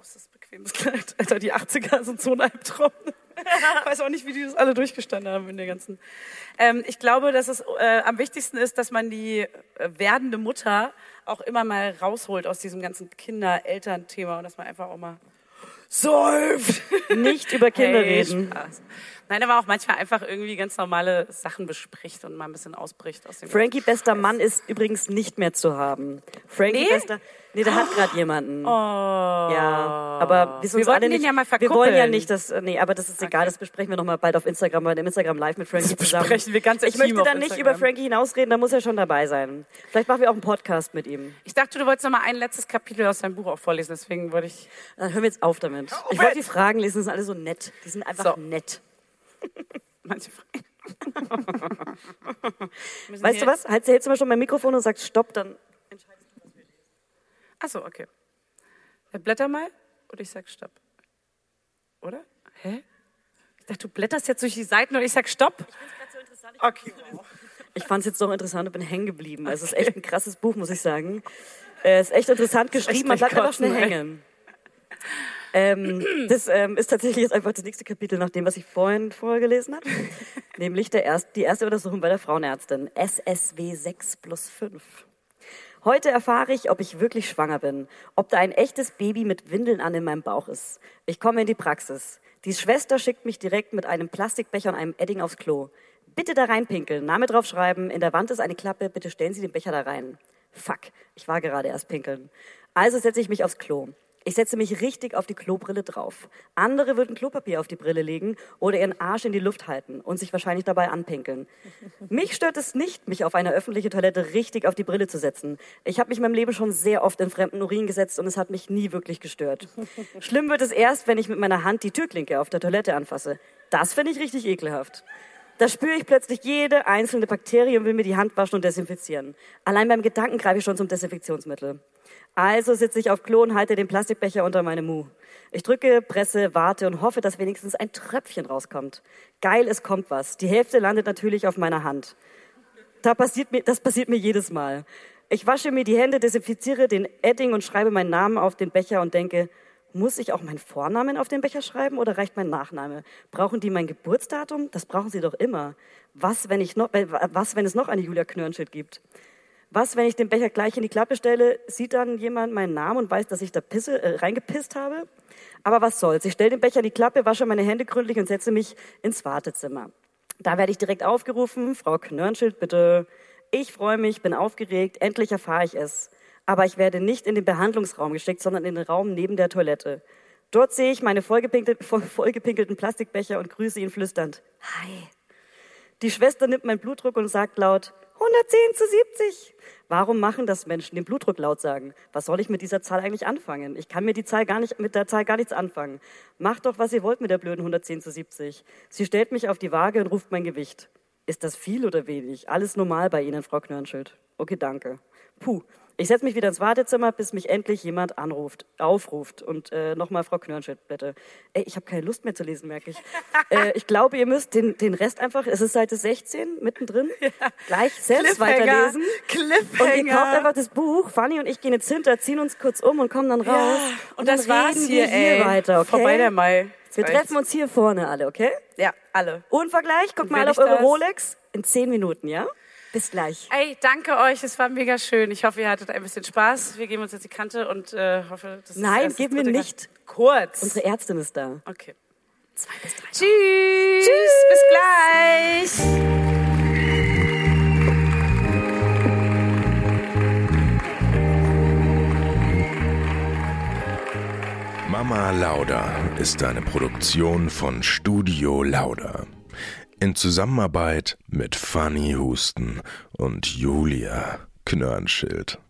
ist das ein bequemes Kleid. Alter, die 80er sind so ein Albtraum. Ich weiß auch nicht, wie die das alle durchgestanden haben in der ganzen. Ähm, ich glaube, dass es äh, am wichtigsten ist, dass man die äh, werdende Mutter auch immer mal rausholt aus diesem ganzen Kinder-Eltern-Thema und dass man einfach auch mal säuft. Nicht über Kinder Hey, reden. Spaß. Nein, aber auch manchmal einfach irgendwie ganz normale Sachen bespricht und mal ein bisschen ausbricht aus dem Frankie bester Mann ist übrigens nicht mehr zu haben. Frankie Nee? bester. Nee, der hat gerade jemanden. Oh. Ja, aber wir, Wir wollten nicht, ja mal Wir wollen ja verkuppeln. nicht, dass, nee, aber das ist egal, das besprechen wir nochmal bald auf Instagram, bei dem Instagram Live mit Frankie Das zusammen. besprechen wir ganz Ich möchte dann nicht über Frankie hinausreden, da muss er schon dabei sein. Vielleicht machen wir auch einen Podcast mit ihm. Ich dachte, du wolltest noch mal ein letztes Kapitel aus deinem Buch auch vorlesen, deswegen wollte ich. Dann hören wir jetzt auf damit. ich wollte die! Fragen lesen, die sind alle so nett. Die sind einfach So. nett. Manche Fragen. Weißt du was? Halt, hältst du mal schon mein Mikrofon und sagst Stopp, dann Achso, okay. Dann blätter mal und ich sag Stopp. Oder? Hä? Ich dachte, du blätterst jetzt durch die Seiten und ich sag Stopp. Okay. wow. Ich fand es jetzt doch interessant und bin hängen geblieben. Also es ist echt ein krasses Buch, muss ich sagen. Es ist echt interessant geschrieben, man bleibt einfach schnell ey. hängen. Ähm, das ähm, ist tatsächlich jetzt einfach das nächste Kapitel nach dem, was ich vorhin vorher gelesen habe. Nämlich der erst, die erste Untersuchung bei der Frauenärztin. SSW 6 plus 5. Heute erfahre ich, ob ich wirklich schwanger bin, ob da ein echtes Baby mit Windeln an in meinem Bauch ist. Ich komme in die Praxis. Die Schwester schickt mich direkt mit einem Plastikbecher und einem Edding aufs Klo. Bitte da reinpinkeln, Name draufschreiben, in der Wand ist eine Klappe, bitte stellen Sie den Becher da rein. Fuck, ich war gerade erst pinkeln. Also setze ich mich aufs Klo. Ich setze mich richtig auf die Klobrille drauf. Andere würden Klopapier auf die Brille legen oder ihren Arsch in die Luft halten und sich wahrscheinlich dabei anpinkeln. Mich stört es nicht, mich auf eine öffentliche Toilette richtig auf die Brille zu setzen. Ich habe mich in meinem Leben schon sehr oft in fremden Urin gesetzt und es hat mich nie wirklich gestört. Schlimm wird es erst, wenn ich mit meiner Hand die Türklinke auf der Toilette anfasse. Das finde ich richtig ekelhaft. Da spüre ich plötzlich jede einzelne Bakterie und will mir die Hand waschen und desinfizieren. Allein beim Gedanken greife ich schon zum Desinfektionsmittel. Also sitze ich auf Klo und halte den Plastikbecher unter meine Mu. Ich drücke, presse, warte und hoffe, dass wenigstens ein Tröpfchen rauskommt. Geil, es kommt was. Die Hälfte landet natürlich auf meiner Hand. Da passiert mir, das passiert mir jedes Mal. Ich wasche mir die Hände, desinfiziere den Edding und schreibe meinen Namen auf den Becher und denke, muss ich auch meinen Vornamen auf den Becher schreiben oder reicht mein Nachname? Brauchen die mein Geburtsdatum? Das brauchen sie doch immer. Was, wenn, ich noch, was, wenn es noch eine Julia Knörnschild gibt? Was, wenn ich den Becher gleich in die Klappe stelle, sieht dann jemand meinen Namen und weiß, dass ich da pisse, äh, reingepisst habe? Aber was soll's? Ich stelle den Becher in die Klappe, wasche meine Hände gründlich und setze mich ins Wartezimmer. Da werde ich direkt aufgerufen. Frau Knörnschild, bitte. Ich freue mich, bin aufgeregt. Endlich erfahre ich es. Aber ich werde nicht in den Behandlungsraum gesteckt, sondern in den Raum neben der Toilette. Dort sehe ich meine vollgepinkelten, vollgepinkelten Plastikbecher und grüße ihn flüsternd. Hi. Die Schwester nimmt meinen Blutdruck und sagt laut, 110 zu 70. Warum machen das Menschen, den Blutdruck laut sagen? Was soll ich mit dieser Zahl eigentlich anfangen? Ich kann mir die Zahl gar nicht, mit der Zahl gar nichts anfangen. Macht doch, was ihr wollt mit der blöden 110 zu 70. Sie stellt mich auf die Waage und ruft mein Gewicht. Ist das viel oder wenig? Alles normal bei Ihnen, Frau Knörnschild. Okay, danke. Puh, ich setze mich wieder ins Wartezimmer, bis mich endlich jemand anruft, aufruft. Und äh, nochmal Frau Knörnschild, bitte. Ey, ich habe keine Lust mehr zu lesen, merke ich. äh, ich glaube, ihr müsst den, den Rest einfach, es ist Seite 16, mittendrin, ja. gleich selbst weiterlesen. Cliffhanger. Und ihr kauft einfach das Buch, Fanny und ich gehen jetzt hinter, ziehen uns kurz um und kommen dann raus. Ja, und, und das dann war's hier, wir hier ey. weiter, okay? Vorbei der Mai. Wir treffen uns hier vorne alle, okay? Ja, alle. Und Vergleich, guck Und mal auf eure das- Rolex in 10 Minuten, ja? Bis gleich. Ey, danke euch, es war mega schön. Ich hoffe, ihr hattet ein bisschen Spaß. Wir geben uns jetzt die Kante und äh, hoffe, das ist Nein, geben wir nicht. Kurz. Unsere Ärztin ist da. Okay. Zwei bis drei. Tschüss. Tschüss. Bis gleich. Mama Lauda ist eine Produktion von Studio Lauda. In Zusammenarbeit mit Fanny Husten und Julia Knörnschild.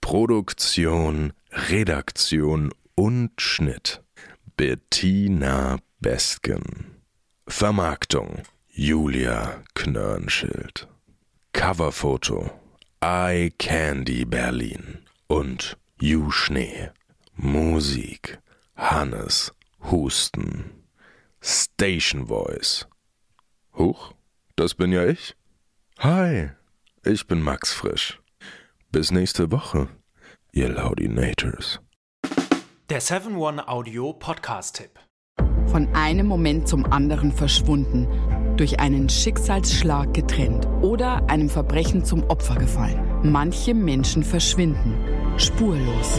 Produktion, Redaktion und Schnitt Bettina Bestgen. Vermarktung Julia Knörnschild. Coverfoto Eye Candy Berlin und You Schnee. Musik Hannes Husten. Station Voice. Huch, das bin ja ich. Hi, ich bin Max Frisch. Bis nächste Woche, ihr Laudinators. Der 7-One Audio Podcast-Tipp. Von einem Moment zum anderen verschwunden, durch einen Schicksalsschlag getrennt oder einem Verbrechen zum Opfer gefallen. Manche Menschen verschwinden spurlos.